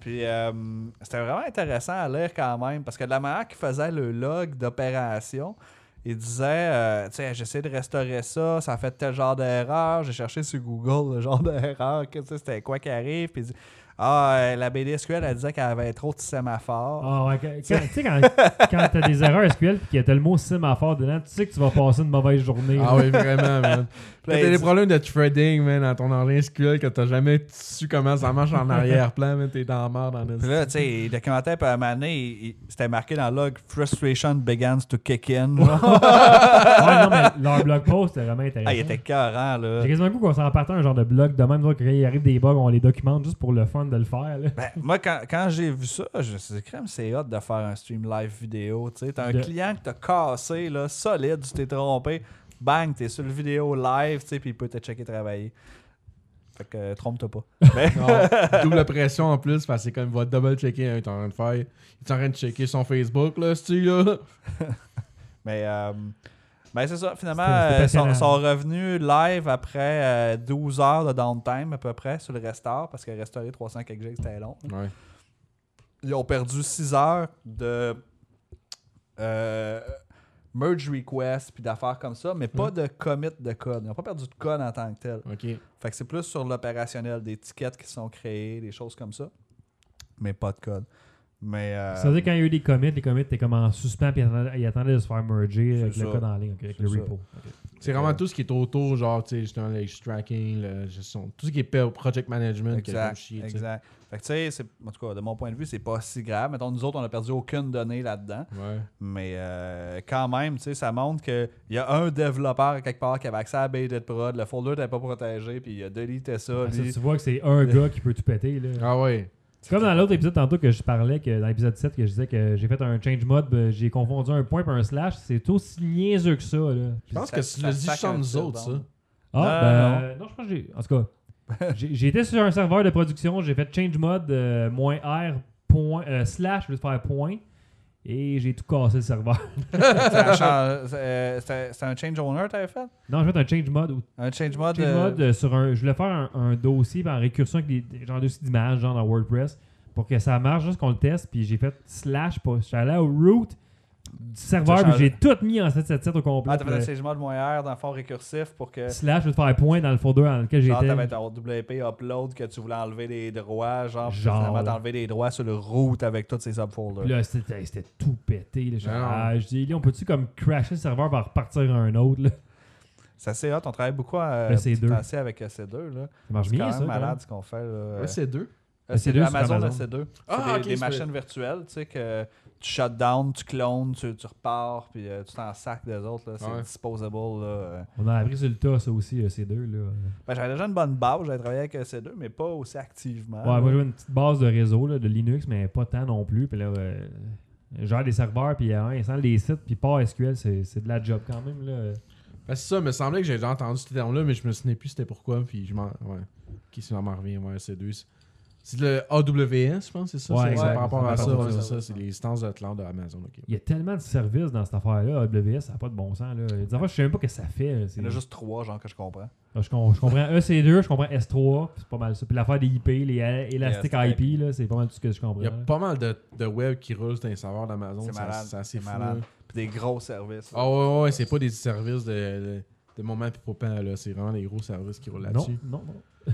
Puis euh, c'était vraiment intéressant à lire quand même, parce que de la manière qu'il faisait le log d'opération, il disait, euh, tu sais, j'essaie de restaurer ça, ça a fait tel genre d'erreur, j'ai cherché sur Google le genre d'erreur, c'était quoi qui arrive, puis il dit, ah, euh, la BDSQL, elle disait qu'elle avait trop de sémaphores. Ah ouais, tu sais, quand, quand t'as des erreurs SQL et que t'as le mot sémaphore dedans, tu sais que tu vas passer une mauvaise journée. Ah oui, vraiment, man. Quand t'as des dit- problèmes de threading, man, dans ton engin SQL, que t'as jamais su comment ça marche en arrière-plan, man, t'es dans la merde dans Puis là, tu sais, il documentait, puis à un moment donné, c'était marqué dans le log Frustration begins to kick in. Ouais, non, mais leur blog post était vraiment intéressant. ah, il était carrant, là. J'ai quasiment le goût qu'on s'en partait un genre de blog de même, quand il arrive des bugs, on les documente juste pour le fun de le faire. Là. Ben, moi, quand, quand j'ai vu ça, je me suis dit, crème, c'est hot de faire un stream live vidéo. Tu t'as un De- client que t'as cassé, là, solide, tu t'es trompé. Bang, t'es sur le vidéo live, tu sais, puis il peut te checker travailler. Fait que euh, trompe-toi pas. Mais, Non, double pression en plus, parce que c'est comme il va double-checker, hein, il est en train de faire. Il est en train de checker son Facebook, là, ce là. mais euh, ben, c'est ça. Finalement, euh, sont, revenus live après euh, 12 heures de downtime à peu près sur le restore, parce que restaurer 300 quelques gigs, c'était long. Ouais. Ils ont perdu 6 heures de euh, merge request puis d'affaires comme ça, mais pas Mm. de commit de code. Ils n'ont pas perdu de code en tant que tel. Ok. Fait que c'est plus sur l'opérationnel, des tickets qui sont créés, des choses comme ça, mais pas de code. Mais euh, Ça veut dire quand il y a eu des commits, les commits étaient comme en suspens puis ils attendaient, de se faire merger avec le code en ligne, avec le ça. repo. C'est vraiment tout ce qui est autour, genre, tu sais, justement, le tracking, la gestion, tout ce qui est project management, qui est comme Exact, chier, tu sais. exact. Fait que tu sais, c'est- en tout cas, de mon point de vue, c'est pas si grave. Mettons, nous autres, on a perdu aucune donnée là-dedans. Ouais. Mais euh, quand même, tu sais, ça montre qu'il y a un développeur quelque part qui avait accès à Baited Prod, le folder n'était pas protégé, puis il a deleté ça. Ah, ça, tu vois que c'est un gars qui peut tout péter. Là. Ah ouais. C'est comme dans l'autre épisode tantôt que je parlais, que dans l'épisode 7, que je disais que j'ai fait un change mode, ben, j'ai confondu un point et un slash. C'est aussi niaiseux que ça. Là. Je pense Ça- que tu l'as dit un nous autres, ça. Ah, Euh, ben, non. je pense que j'ai. En tout cas, j'ai j'ai été sur un serveur de production, j'ai fait change mode euh, moins R point, euh, slash, je vais faire point, et j'ai tout cassé le serveur. Euh, C'était c'était un change owner, t'avais fait? Non, j'ai fait un change mode. Un change mode. Change euh, mode euh, sur un. Je voulais faire un, un dossier en récursion avec des, des- genre dossier d'images, genre dans WordPress, pour que ça marche, juste qu'on le teste, puis j'ai fait slash, pas. Je suis allé au root du serveur, j'ai tout mis en 777 au complet. Ah, t'as fait un puis, change mode moins R dans le fond récursif pour que. euh, slash, je vais te faire point dans le folder dans lequel Genre, j'étais. t'avais ton WP upload que tu voulais enlever des droits, genre, Genre, t'enlever des droits sur le root avec tous ces subfolders. Puis là, c'était c'était tout pété. Là. Je, Non. ah, je dis, là, on peut-tu comme crasher le serveur pour repartir à un autre? Là? C'est assez hot, on travaille beaucoup à, Le C2. assez avec le C2. Là. Ça marche C'est bien, quand ça. même quand malade ce qu'on fait. Là. Ouais, c'est deux? Euh, c'est C2 Amazon, Amazon. le C2. Ah, c'est des, ok, des c'est machines virtuelles, tu sais, que tu shut down, tu clones, tu, tu repars, puis euh, tu t'en sac des autres. là. C'est Ouais. disposable. Là. euh. On a appris sur le tas, ça aussi, euh, ces deux. Là. Ben, j'avais déjà une bonne base, j'avais travaillé avec le C2, mais pas aussi activement. Ouais, là. moi, j'avais une petite base de réseau là, de Linux, mais pas tant non plus. Puis là, euh, je gère des serveurs, puis euh, installe des sites, puis pas SQL, c'est c'est de la job quand même. Là. Ben, c'est ça, il me semblait que j'ai déjà entendu ce terme-là, mais je me souvenais plus c'était pourquoi, puis je m'en. Ouais. Qui m'en revient, ouais, c'est deux. C'est le AWS, je pense, c'est ça? Ouais, c'est- c'est exact. par rapport à C'est ça, par rapport ouais, à c'est ça. ça. C'est les instances de cloud de Amazon. ok. Il y a tellement de services dans cette affaire-là, AWS, ça n'a pas de bon sens. Là. Des affaires, je sais même pas ce que ça fait. là. C'est- Il y en a juste trois, genre, que je comprends. Ah, Je, com- je comprends EC2, je comprends S3, c'est pas mal ça. Puis l'affaire des IP, les El- Elastic IP, là, c'est pas mal tout ce que je comprends. Il y a pas mal de, de web qui roulent sur les serveurs d'Amazon. C'est malade. C'est assez C'est fou. malade. Puis des gros services. Ah ouais, ouais, ouais, c'est pas des services de, de, de moment puis là. C'est vraiment des gros services qui roulent là-dessus. non, non. Non,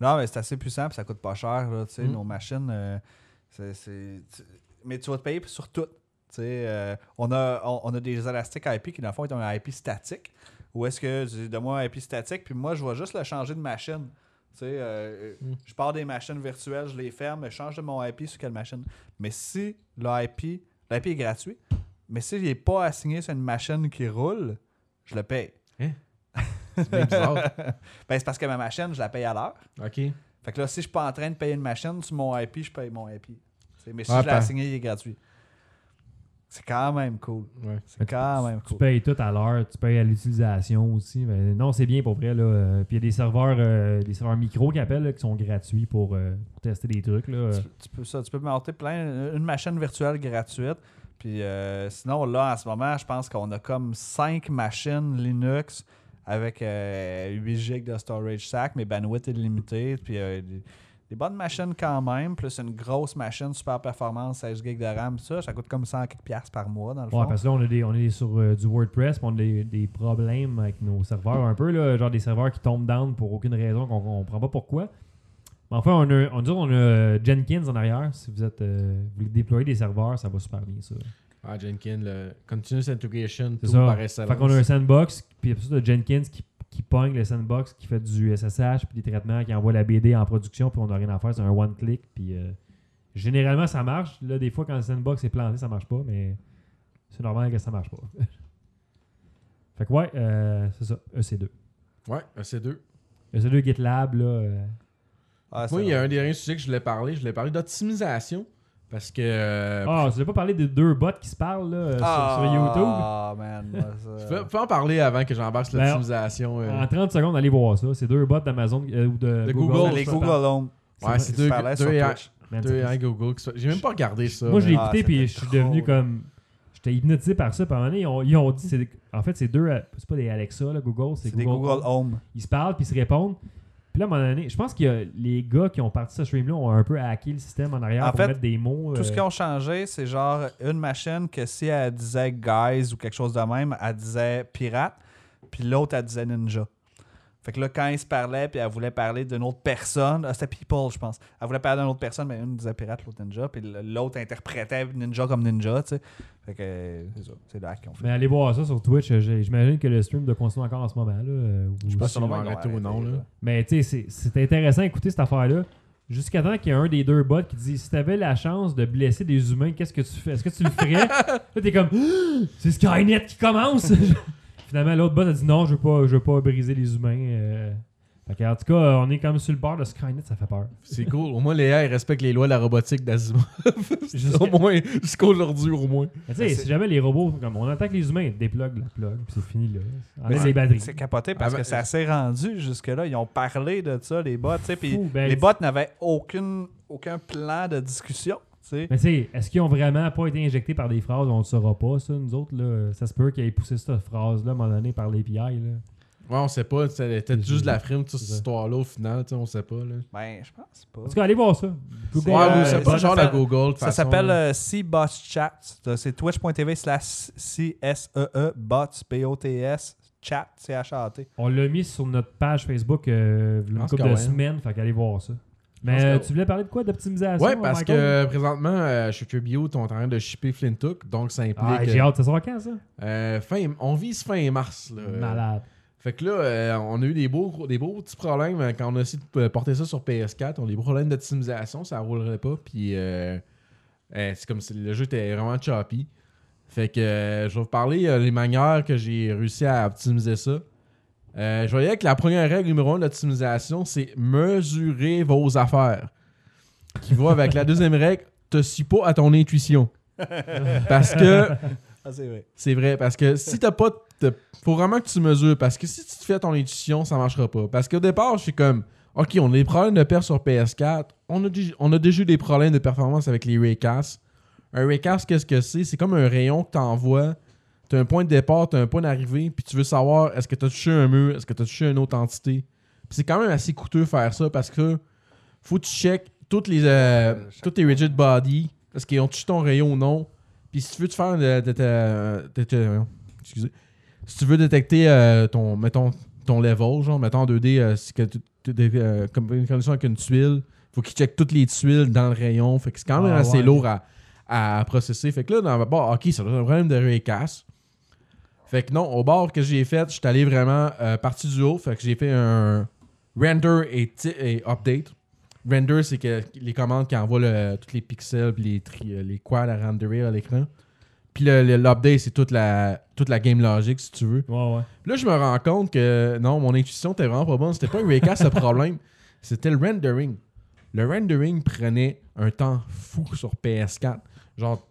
mais c'est assez puissant, puis ça coûte pas cher. Là, tu sais, Mm. Nos machines, euh, c'est- mais tu vas te payer sur tout. Tu sais, euh, on, a, on, on a des élastiques IP qui, dans le fond, ont un IP statique. Ou est-ce que tu dis, donne-moi un IP statique, puis moi, je vais juste le changer de machine. Tu sais, euh, Mm. Je pars des machines virtuelles, je les ferme, je change de mon IP sur quelle machine. Mais si l'IP, l'IP est gratuit, mais s'il n'est pas assigné sur une machine qui roule, je le paye. C'est bien bizarre. Ben, c'est parce que ma machine, je la paye à l'heure. ok. Fait que là, si je suis pas en train de payer une machine sur mon IP, je paye mon IP. T'sais, Mais si Ouais, je l'ai assigné, il est gratuit. C'est quand même cool. Ouais. C'est quand même Tu cool. payes tout à l'heure, tu payes à l'utilisation aussi. Mais non, c'est bien pour vrai. Là. Euh, Puis il y a des serveurs, euh, des serveurs micro qui appellent là, qui sont gratuits pour, euh, pour tester des trucs. Là. Tu, tu peux ça, tu peux monter plein une machine virtuelle gratuite. Puis euh, sinon là en ce moment, je pense qu'on a comme 5 machines Linux avec euh, 8 GB de storage stack, mais bandwidth illimitée, puis euh, des, bonnes machines quand même, plus une grosse machine super performance 16 GB de RAM, ça, ça coûte comme 100 quelques piastres par mois dans le fond. Ouais, parce que là, on, a des, on est sur euh, du WordPress, puis on a des, des problèmes avec nos serveurs un peu, là, genre des serveurs qui tombent down pour aucune raison qu'on comprend pas pourquoi. Mais enfin, on a, on, dit on a euh, Jenkins en arrière. Si vous êtes euh, vous voulez déployer des serveurs, ça va super bien ça. Ah, Jenkins, le Continuous Integration, C'est tout ça. par excellence. Fait qu'on a un sandbox, puis après ça, de Jenkins qui, qui pogne le sandbox, qui fait du SSH, puis des traitements, qui envoie la BD en production, puis on n'a rien à faire, c'est un one-click. Puis euh, généralement, ça marche. Là, des fois, quand le sandbox est planté, ça marche pas, mais c'est normal que ça marche pas. fait que ouais, euh, c'est ça, EC2. Ouais, EC2. EC2 GitLab, là. euh, Ah, Moi, il y a un des derniers sujets que je voulais parler. Je voulais parler d'optimisation. Parce que. euh, Ah, tu veux pas parler des deux bots qui se parlent là, euh, sur- sur, YouTube? Ah, man. ça- Tu peux, peux en parler avant que j'embarque sur Ben, l'optimisation. euh. En 30 secondes, allez voir ça. C'est deux bots d'Amazon euh, ou de, De Google. Google, les je Google Home. Ouais, c'est deux, deux. Man, deux AI Google. J'ai même pas regardé ça. Moi, je l'ai Ah, écouté puis c'était je suis devenu comme. J'étais hypnotisé par ça. Puis à un moment donné, ils ont, ils ont dit. c'est- En fait, c'est deux. C'est pas des Alexa, là, Google. C'est C'est des Google. Google Home. Ils se parlent puis ils se répondent. Puis là, à un moment donné, je pense que les gars qui ont parti ce stream-là ont un peu hacké le système en arrière En pour fait, mettre des mots. Tout ce euh, qu'ils ont changé, c'est genre une machine que si elle disait guys ou quelque chose de même, elle disait pirate, puis l'autre, elle disait ninja. Fait que là, quand ils se parlaient, puis elle voulait parler d'une autre personne, ah, c'était people, je pense. Elle voulait parler d'une autre personne, mais une disait pirate, l'autre ninja, puis l'autre interprétait ninja comme ninja, tu sais. Fait que euh, c'est ça, c'est là qu'ils ont fait. Mais allez voir ça sur Twitch. j'ai- J'imagine que le stream doit continuer encore en ce moment. là. euh, Je sais pas si on va arrêter ou non. Là. là. Mais tu sais, c'est- c'est intéressant d'écouter cette affaire-là. Jusqu'à temps qu'il y ait un des deux bots qui dit si t'avais la chance de blesser des humains, qu'est-ce que tu fais? Est-ce que tu le ferais? Là, t'es comme c'est Skynet qui commence Finalement, l'autre bot a dit non, je veux pas, je veux pas briser les humains. euh. Fait que, en tout cas, on est comme sur le bord de Skynet, ça fait peur. C'est cool. Au moins, les AI respectent les lois de la robotique d'Asimov. Jusqu'à- au moins, jusqu'à aujourd'hui, au moins. Tu sais, si jamais les robots, comme on attaque les humains, déplugue la plug, puis c'est fini là. Enlève Mais les batteries. C'est capoté parce Ah, que ça s'est rendu jusque-là. Ils ont parlé de ça, les bots, tu sais, puis ben, les bots n'avaient aucune, aucun plan de discussion, tu sais. Mais tu sais, est-ce qu'ils ont vraiment pas été injectés par des phrases? On ne saura pas, ça, nous autres. Là. Ça se peut qu'ils aient poussé cette phrase-là à un moment donné par l'API. Là. Ouais, on sait pas. C'était juste de la frime, toute C'est cette histoire-là, au final. tu sais, On sait pas. Là. Ben, je pense pas. En tout cas, allez voir ça. Google, C'est, Ouais, euh, oui, c'est pas ça le genre de s'appelle- Google. Ça s'appelle euh, C-Bots Chat. C'est twitch.tv slash C-S-E-E bots, B-O-T-S, chat, C-H-A-T. On l'a mis sur notre page Facebook euh, une couple de semaines, fait qu'allez voir ça. Mais que euh, tu voulais parler de quoi? D'optimisation Ouais, parce Michael? que présentement, euh, chez Curbio, ils sont en train de shipper Flintook. Donc, ça implique. Ah, j'ai hâte, ça sera quand ça? euh, fin, on vise fin mars. Là. Malade. Fait que là, euh, on a eu des beaux, des beaux petits problèmes euh, quand on a essayé de euh, porter ça sur PS4. On a des problèmes d'optimisation, ça roulerait pas. Puis euh, euh, c'est comme si le jeu était vraiment choppy. Fait que euh, je vais vous parler euh, les manières que j'ai réussi à optimiser ça. Euh, je voyais que la première règle numéro 1 de l'optimisation, c'est mesurer vos affaires. Qui va avec la deuxième règle, te suis pas à ton intuition. Parce que Ah, c'est vrai. c'est vrai, parce que si t'as pas. Faut vraiment que tu mesures, parce que si tu te fais ton intuition, ça marchera pas. Parce qu'au départ, je suis comme. Ok, on a des problèmes de perte sur PS4. On a, on a déjà eu des problèmes de performance avec les raycasts. Un raycast, qu'est-ce que c'est? C'est comme un rayon que t'envoies. T'as un point de départ, t'as un point d'arrivée, puis tu veux savoir est-ce que t'as touché un mur, est-ce que t'as touché une autre entité? Puis c'est quand même assez coûteux faire ça parce que faut que tu check toutes les, euh, toutes les rigid body, est-ce qu'ils ont touché ton rayon ou non? Puis si tu veux te faire de, de- de- de- de- excusez. Si tu veux détecter euh, ton mettons ton level, genre mettons en 2D euh, si que tu- tu- euh, comme une condition avec une tuile, faut qu'il check toutes les tuiles dans le rayon. Fait que c'est quand même Ah, assez ouais. lourd à, à processer. Fait que là, dans bord, ok, ça doit être un problème de raycast. Fait que non, au bord que j'ai fait, je suis allé vraiment euh, parti du haut. Fait que j'ai fait un render et, update. Render, c'est que les commandes qui envoient le- tous les pixels puis les, tri- euh, les quads à renderer à l'écran. Puis l'update, c'est toute la, toute la game logic, si tu veux. Ouais, ouais. Là, je me rends compte que non, mon intuition était vraiment pas bonne. C'était pas un raycast le problème, c'était le rendering. Le rendering prenait un temps fou sur PS4. Genre,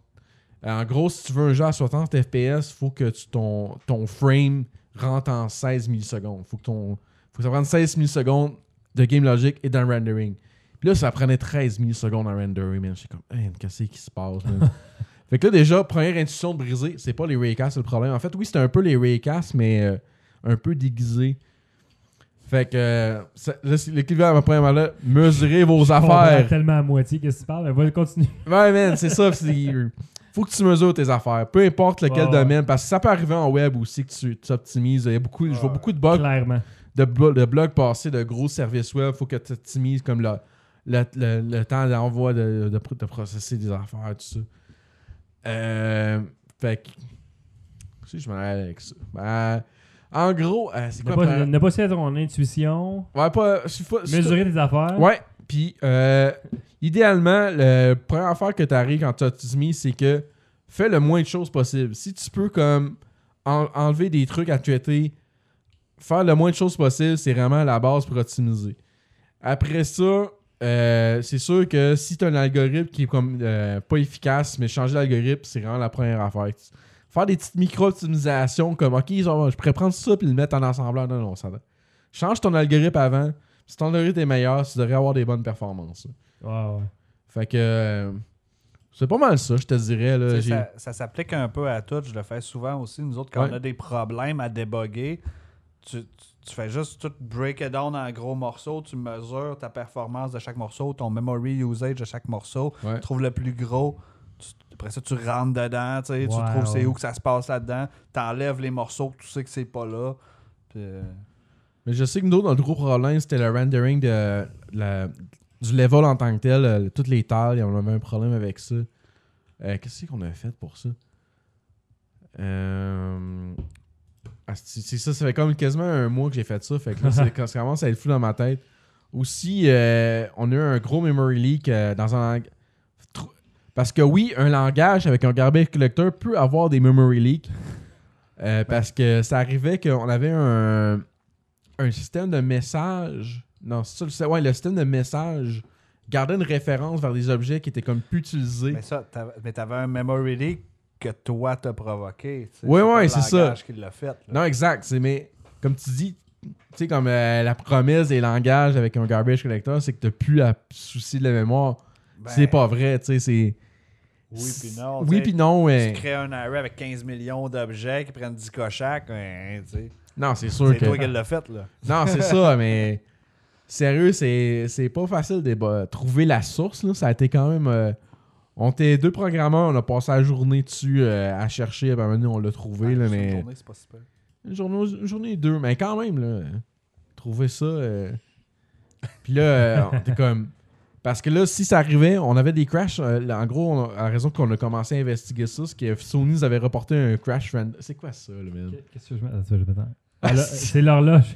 En gros, si tu veux un jeu à 60 FPS, faut que tu- ton, ton frame rentre en 16 millisecondes. Faut que, ton, faut que ça prenne 16 millisecondes de game logic et d'un rendering. Puis là, ça prenait 13 millisecondes en rendering, man. J'étais comme, hey, qu'est-ce qui se passe, man? fait que là, déjà, première intuition de briser, c'est pas les raycasts le problème. En fait, oui, c'était un peu les raycasts, mais euh, un peu déguisé. Fait que, euh, ça- là, c'est- l'équivalent à ma première là, mesurez vos Je affaires. tellement à moitié que tu parles. Va continuer. Ouais, man, c'est ça. Faut que tu mesures tes affaires, peu importe lequel Ouais, domaine, parce que ça peut arriver en web aussi que tu tu optimises. Il y a beaucoup, je vois beaucoup de bugs Clairement. de, blo- de blogs passés de gros services web. Faut que tu optimises comme le, le, le- le temps d'envoi de, de, de processer des affaires, tout ça. Euh, fait que. Si je m'en allais avec ça. Ben, en gros, euh, c'est quoi pas, ne pas suivre ton intuition. Ouais, pas. pas- Mesurer tes affaires. Ouais, puis euh, idéalement, la première affaire que tu arrives quand tu optimises, c'est que fais le moins de choses possible. Si tu peux comme en- enlever des trucs à traiter, faire le moins de choses possible, c'est vraiment la base pour optimiser. Après ça, euh, c'est sûr que si tu as un algorithme qui est comme euh, pas efficace, mais changer l'algorithme, c'est vraiment la première affaire. Faire des petites micro-optimisations comme OK, je pourrais prendre ça et le mettre en assembleur. Non, non, ça va. Change ton algorithme avant. Si ton algorithme est meilleur, tu devrais avoir des bonnes performances. Ouais, ouais. Fait que euh, c'est pas mal ça, je te dirais. Là, ça, ça s'applique un peu à tout. Je le fais souvent aussi. Nous autres, quand Ouais. on a des problèmes à débugger, tu, tu- tu fais juste tout break it down en gros morceaux. Tu mesures ta performance de chaque morceau, ton memory usage de chaque morceau. Ouais. Tu trouves le plus gros. Tu- après ça, tu rentres dedans. tu sais, tu Ouais, trouves c'est où que ça se passe là-dedans. Tu enlèves les morceaux que tu sais que c'est pas là. Puis, euh, Mais je sais que nous, notre gros problème, c'était le rendering de, la- du level en tant que tel. euh, toutes les tailles, on avait un problème avec ça. Euh, Qu'est-ce qu'on a fait pour ça? Euh... ah, c'est ça, ça fait comme quasiment un mois que j'ai fait ça. Fait que là, ça commence à être flou dans ma tête. Aussi, euh, on a eu un gros memory leak euh, dans un Parce que oui, un langage avec un garbage collector peut avoir des memory leaks. Parce que ça arrivait qu'on avait un, un système de message. Non, c'est ça, le système- ouais, le système de message gardait une référence vers des objets qui étaient comme plus utilisés. Mais ça, t'avais- mais t'avais un memory leak que toi t'as provoqué. tu sais. Ouais, le c'est ça. langage qui l'a fait. là. Non, exact. C'est, mais comme tu dis, tu sais, comme euh, la promesse des langages avec un garbage collector, c'est que tu plus à souci de la mémoire. Ben, c'est pas vrai, tu sais. C'est... Oui, puis non. Oui, puis non. Tu crées un array avec 15 millions d'objets qui prennent 10 cochacs. sais. Non, c'est sûr c'est que. toi qui l'as fait, là. Non, c'est ça, mais. Sérieux, c'est, c'est pas facile de trouver la source. Là. Ça a été quand même. euh, on était deux programmeurs, on a passé la journée dessus euh, à chercher. À un moment donné, on l'a trouvé, là, une journée, c'est pas super. Une journée, une journée deux, mais quand même, là, trouver ça. euh, Puis là, on était comme. Parce que là, si ça arrivait, on avait des crashs. euh, en gros, on a- à raison qu'on a commencé à investiguer ça, c'est que Sony nous avait reporté un crash random. C'est quoi ça, là, man? Qu'est-ce que je mets? Attends, je Ah, C'est l'horloge.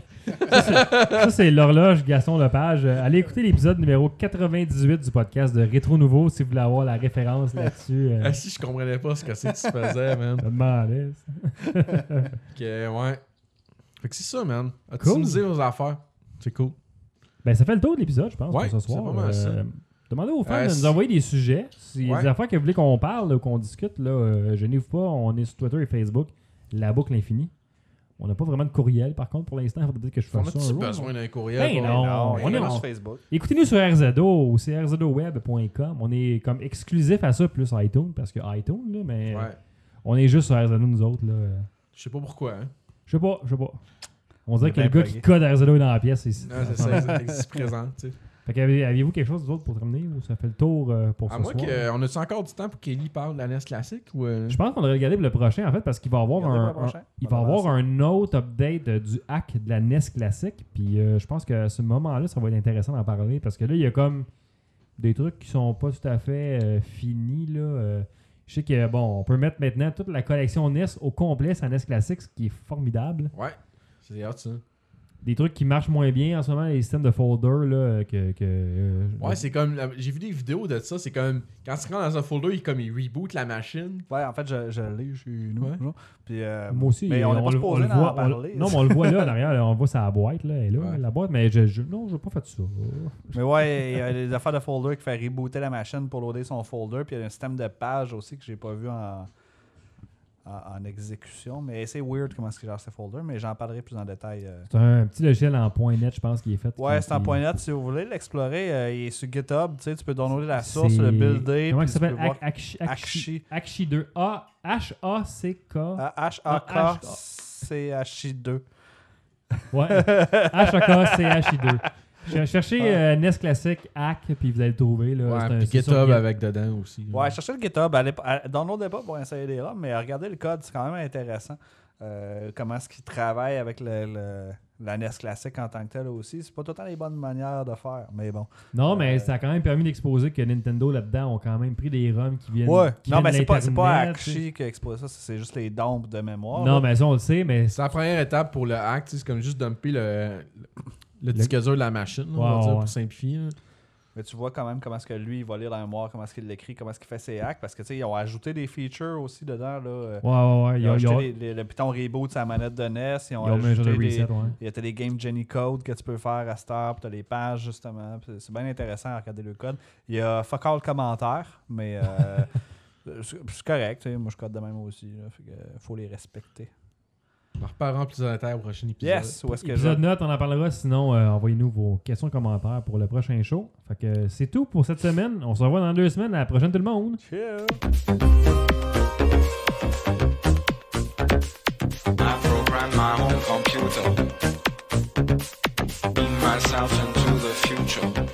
Ça, c'est- l'horloge Gaston Lepage. Euh, Allez écouter l'épisode numéro 98 du podcast de Rétro Nouveau si vous voulez avoir la référence là-dessus. euh, Ah, si je comprenais pas ce que c'est que tu faisais, man. demandais. Ok, ouais. Fait que c'est ça, man. Optimiser vos affaires? C'est cool. Ben, ça fait le tour de l'épisode, je pense, Ouais, pour ce soir. ça. Euh, demandez aux fans Euh, de nous c'est- envoyer des sujets. A Ouais. des affaires que vous voulez qu'on parle ou qu'on discute, là, euh, gênez-vous pas. On est sur Twitter et Facebook. La boucle infinie. On n'a pas vraiment de courriel, par contre, pour l'instant. Il faudrait peut-être que je On fasse ça a-tu jour. besoin d'un courriel? Ben non. Non, on on est sur Facebook. Écoutez-nous sur RZO ou c'est rzoweb.com. On est comme exclusif à ça, plus iTunes, parce que iTunes, là, mais Ouais. on est juste sur RZO, nous autres. Là. Je sais pas pourquoi, hein. Je sais pas, je sais pas. On dirait que le gars qui code est dans la pièce. ici. Non, c'est ça, c'est- existe présent, tu sais. Fait que avez- aviez-vous quelque chose d'autre pour terminer ou ça fait le tour euh, pour À ce moins soir? que. On a-tu encore du temps pour qu'Ellie parle de la NES classique ou. euh? Je pense qu'on devrait regarder pour le prochain, en fait, parce qu'il va y avoir, un, il va y avoir un autre update euh, du hack de la NES classique. Puis euh, je pense qu'à ce moment-là, ça va être intéressant d'en parler, parce que là, il y a comme des trucs qui sont pas tout à fait finis. Là. Je sais que, bon, on peut mettre maintenant toute la collection NES au complet sur la NES classique, ce qui est formidable. Ouais. C'est hot, ça. des trucs qui marchent moins bien en ce moment, les systèmes de folder là, que. que euh, Ouais, c'est comme. J'ai vu des vidéos de ça. C'est comme. Quand tu rentres dans un folder, il, comme, il reboot la machine. Ouais, en fait, je, je l'ai chez nous. Ouais. genre. Puis, euh, Moi aussi, mais on n'est pas le- supposé le voit. on- parler. non, mais on le voit là, derrière, là, on voit sa boîte, là, elle est là, Ouais. la boîte, mais je, je, non, je n'ai pas fait ça. Mais ouais, il y a des affaires de folder qui fait rebooter la machine pour loader son folder. Puis il y a un système de page aussi que j'ai pas vu en, en, en exécution. Mais c'est weird comment est-ce qu'il gère ses folders. Mais j'en parlerai plus en détail. euh. C'est un petit logiciel en .NET, je pense, qui est fait. Ouais, c'est en point net. Si vous voulez l'explorer, euh, il est sur GitHub. Tu sais, tu peux downloader la source, le builder. Comment ça s'appelle? Akshi- Akshi. Akshi Akshi 2. A H-A-C-K. Ah, H-A-K-C-H-I-2. Ouais. H-A-K-C-H-I-2. Cher- Cherchez euh, NES classique hack, puis vous allez le trouver. Là. Ouais, C'est un- puis GitHub Git. avec dedans aussi. Ouais, cherchez le GitHub. Allez, allez- downloadez pas pour essayer des ROM, mais regardez le code, c'est quand même intéressant. Euh, comment est-ce qu'il travaille avec le, le- la NES classique en tant que tel aussi. C'est pas tout le temps les bonnes manières de faire, mais bon. Non, mais Euh, ça a quand même permis d'exposer que Nintendo là-dedans ont quand même pris des ROMs qui viennent. Ouais, qui non, mais c'est pas, c'est pas. Akshi qui a exposé ça, c'est juste les dompes de mémoire. Non, là. mais ça, on le sait, mais. C'est la première étape pour le hack. C'est comme juste dumper le, le, le disque dur de la machine, là, on va dire, ouais. pour simplifier. là. Mais tu vois quand même comment est-ce que lui, il va lire la mémoire, comment est-ce qu'il l'écrit, comment est-ce qu'il fait ses hacks, parce que tu sais, ils ont ajouté des features aussi dedans. Là. euh, Ouais, ouais, ouais. Ils ont ajouté ont- les- les- le piton reboot sur la manette de NES. Ils ont, ils ont mis un genre de ajouté des- reset, ouais. Il y a des Game Jenny Code que tu peux faire à cette heure, puis t'as les pages justement. puis C'est bien intéressant à regarder le code. Il y a fuck all commentaires, mais euh, c'est c'est correct. tu sais, Moi, je code de même aussi. Là, fait que, euh, faut les respecter. On en reparlera plus en détail au prochain épisode. Yes, où est-ce que je. Épisode note, on en parlera. Sinon, euh, envoyez-nous vos questions, commentaires pour le prochain show. Fait que euh, c'est tout pour cette semaine. On se revoit dans deux semaines. À la prochaine, tout le monde. Chill. I program my own computer. Beam myself into the future.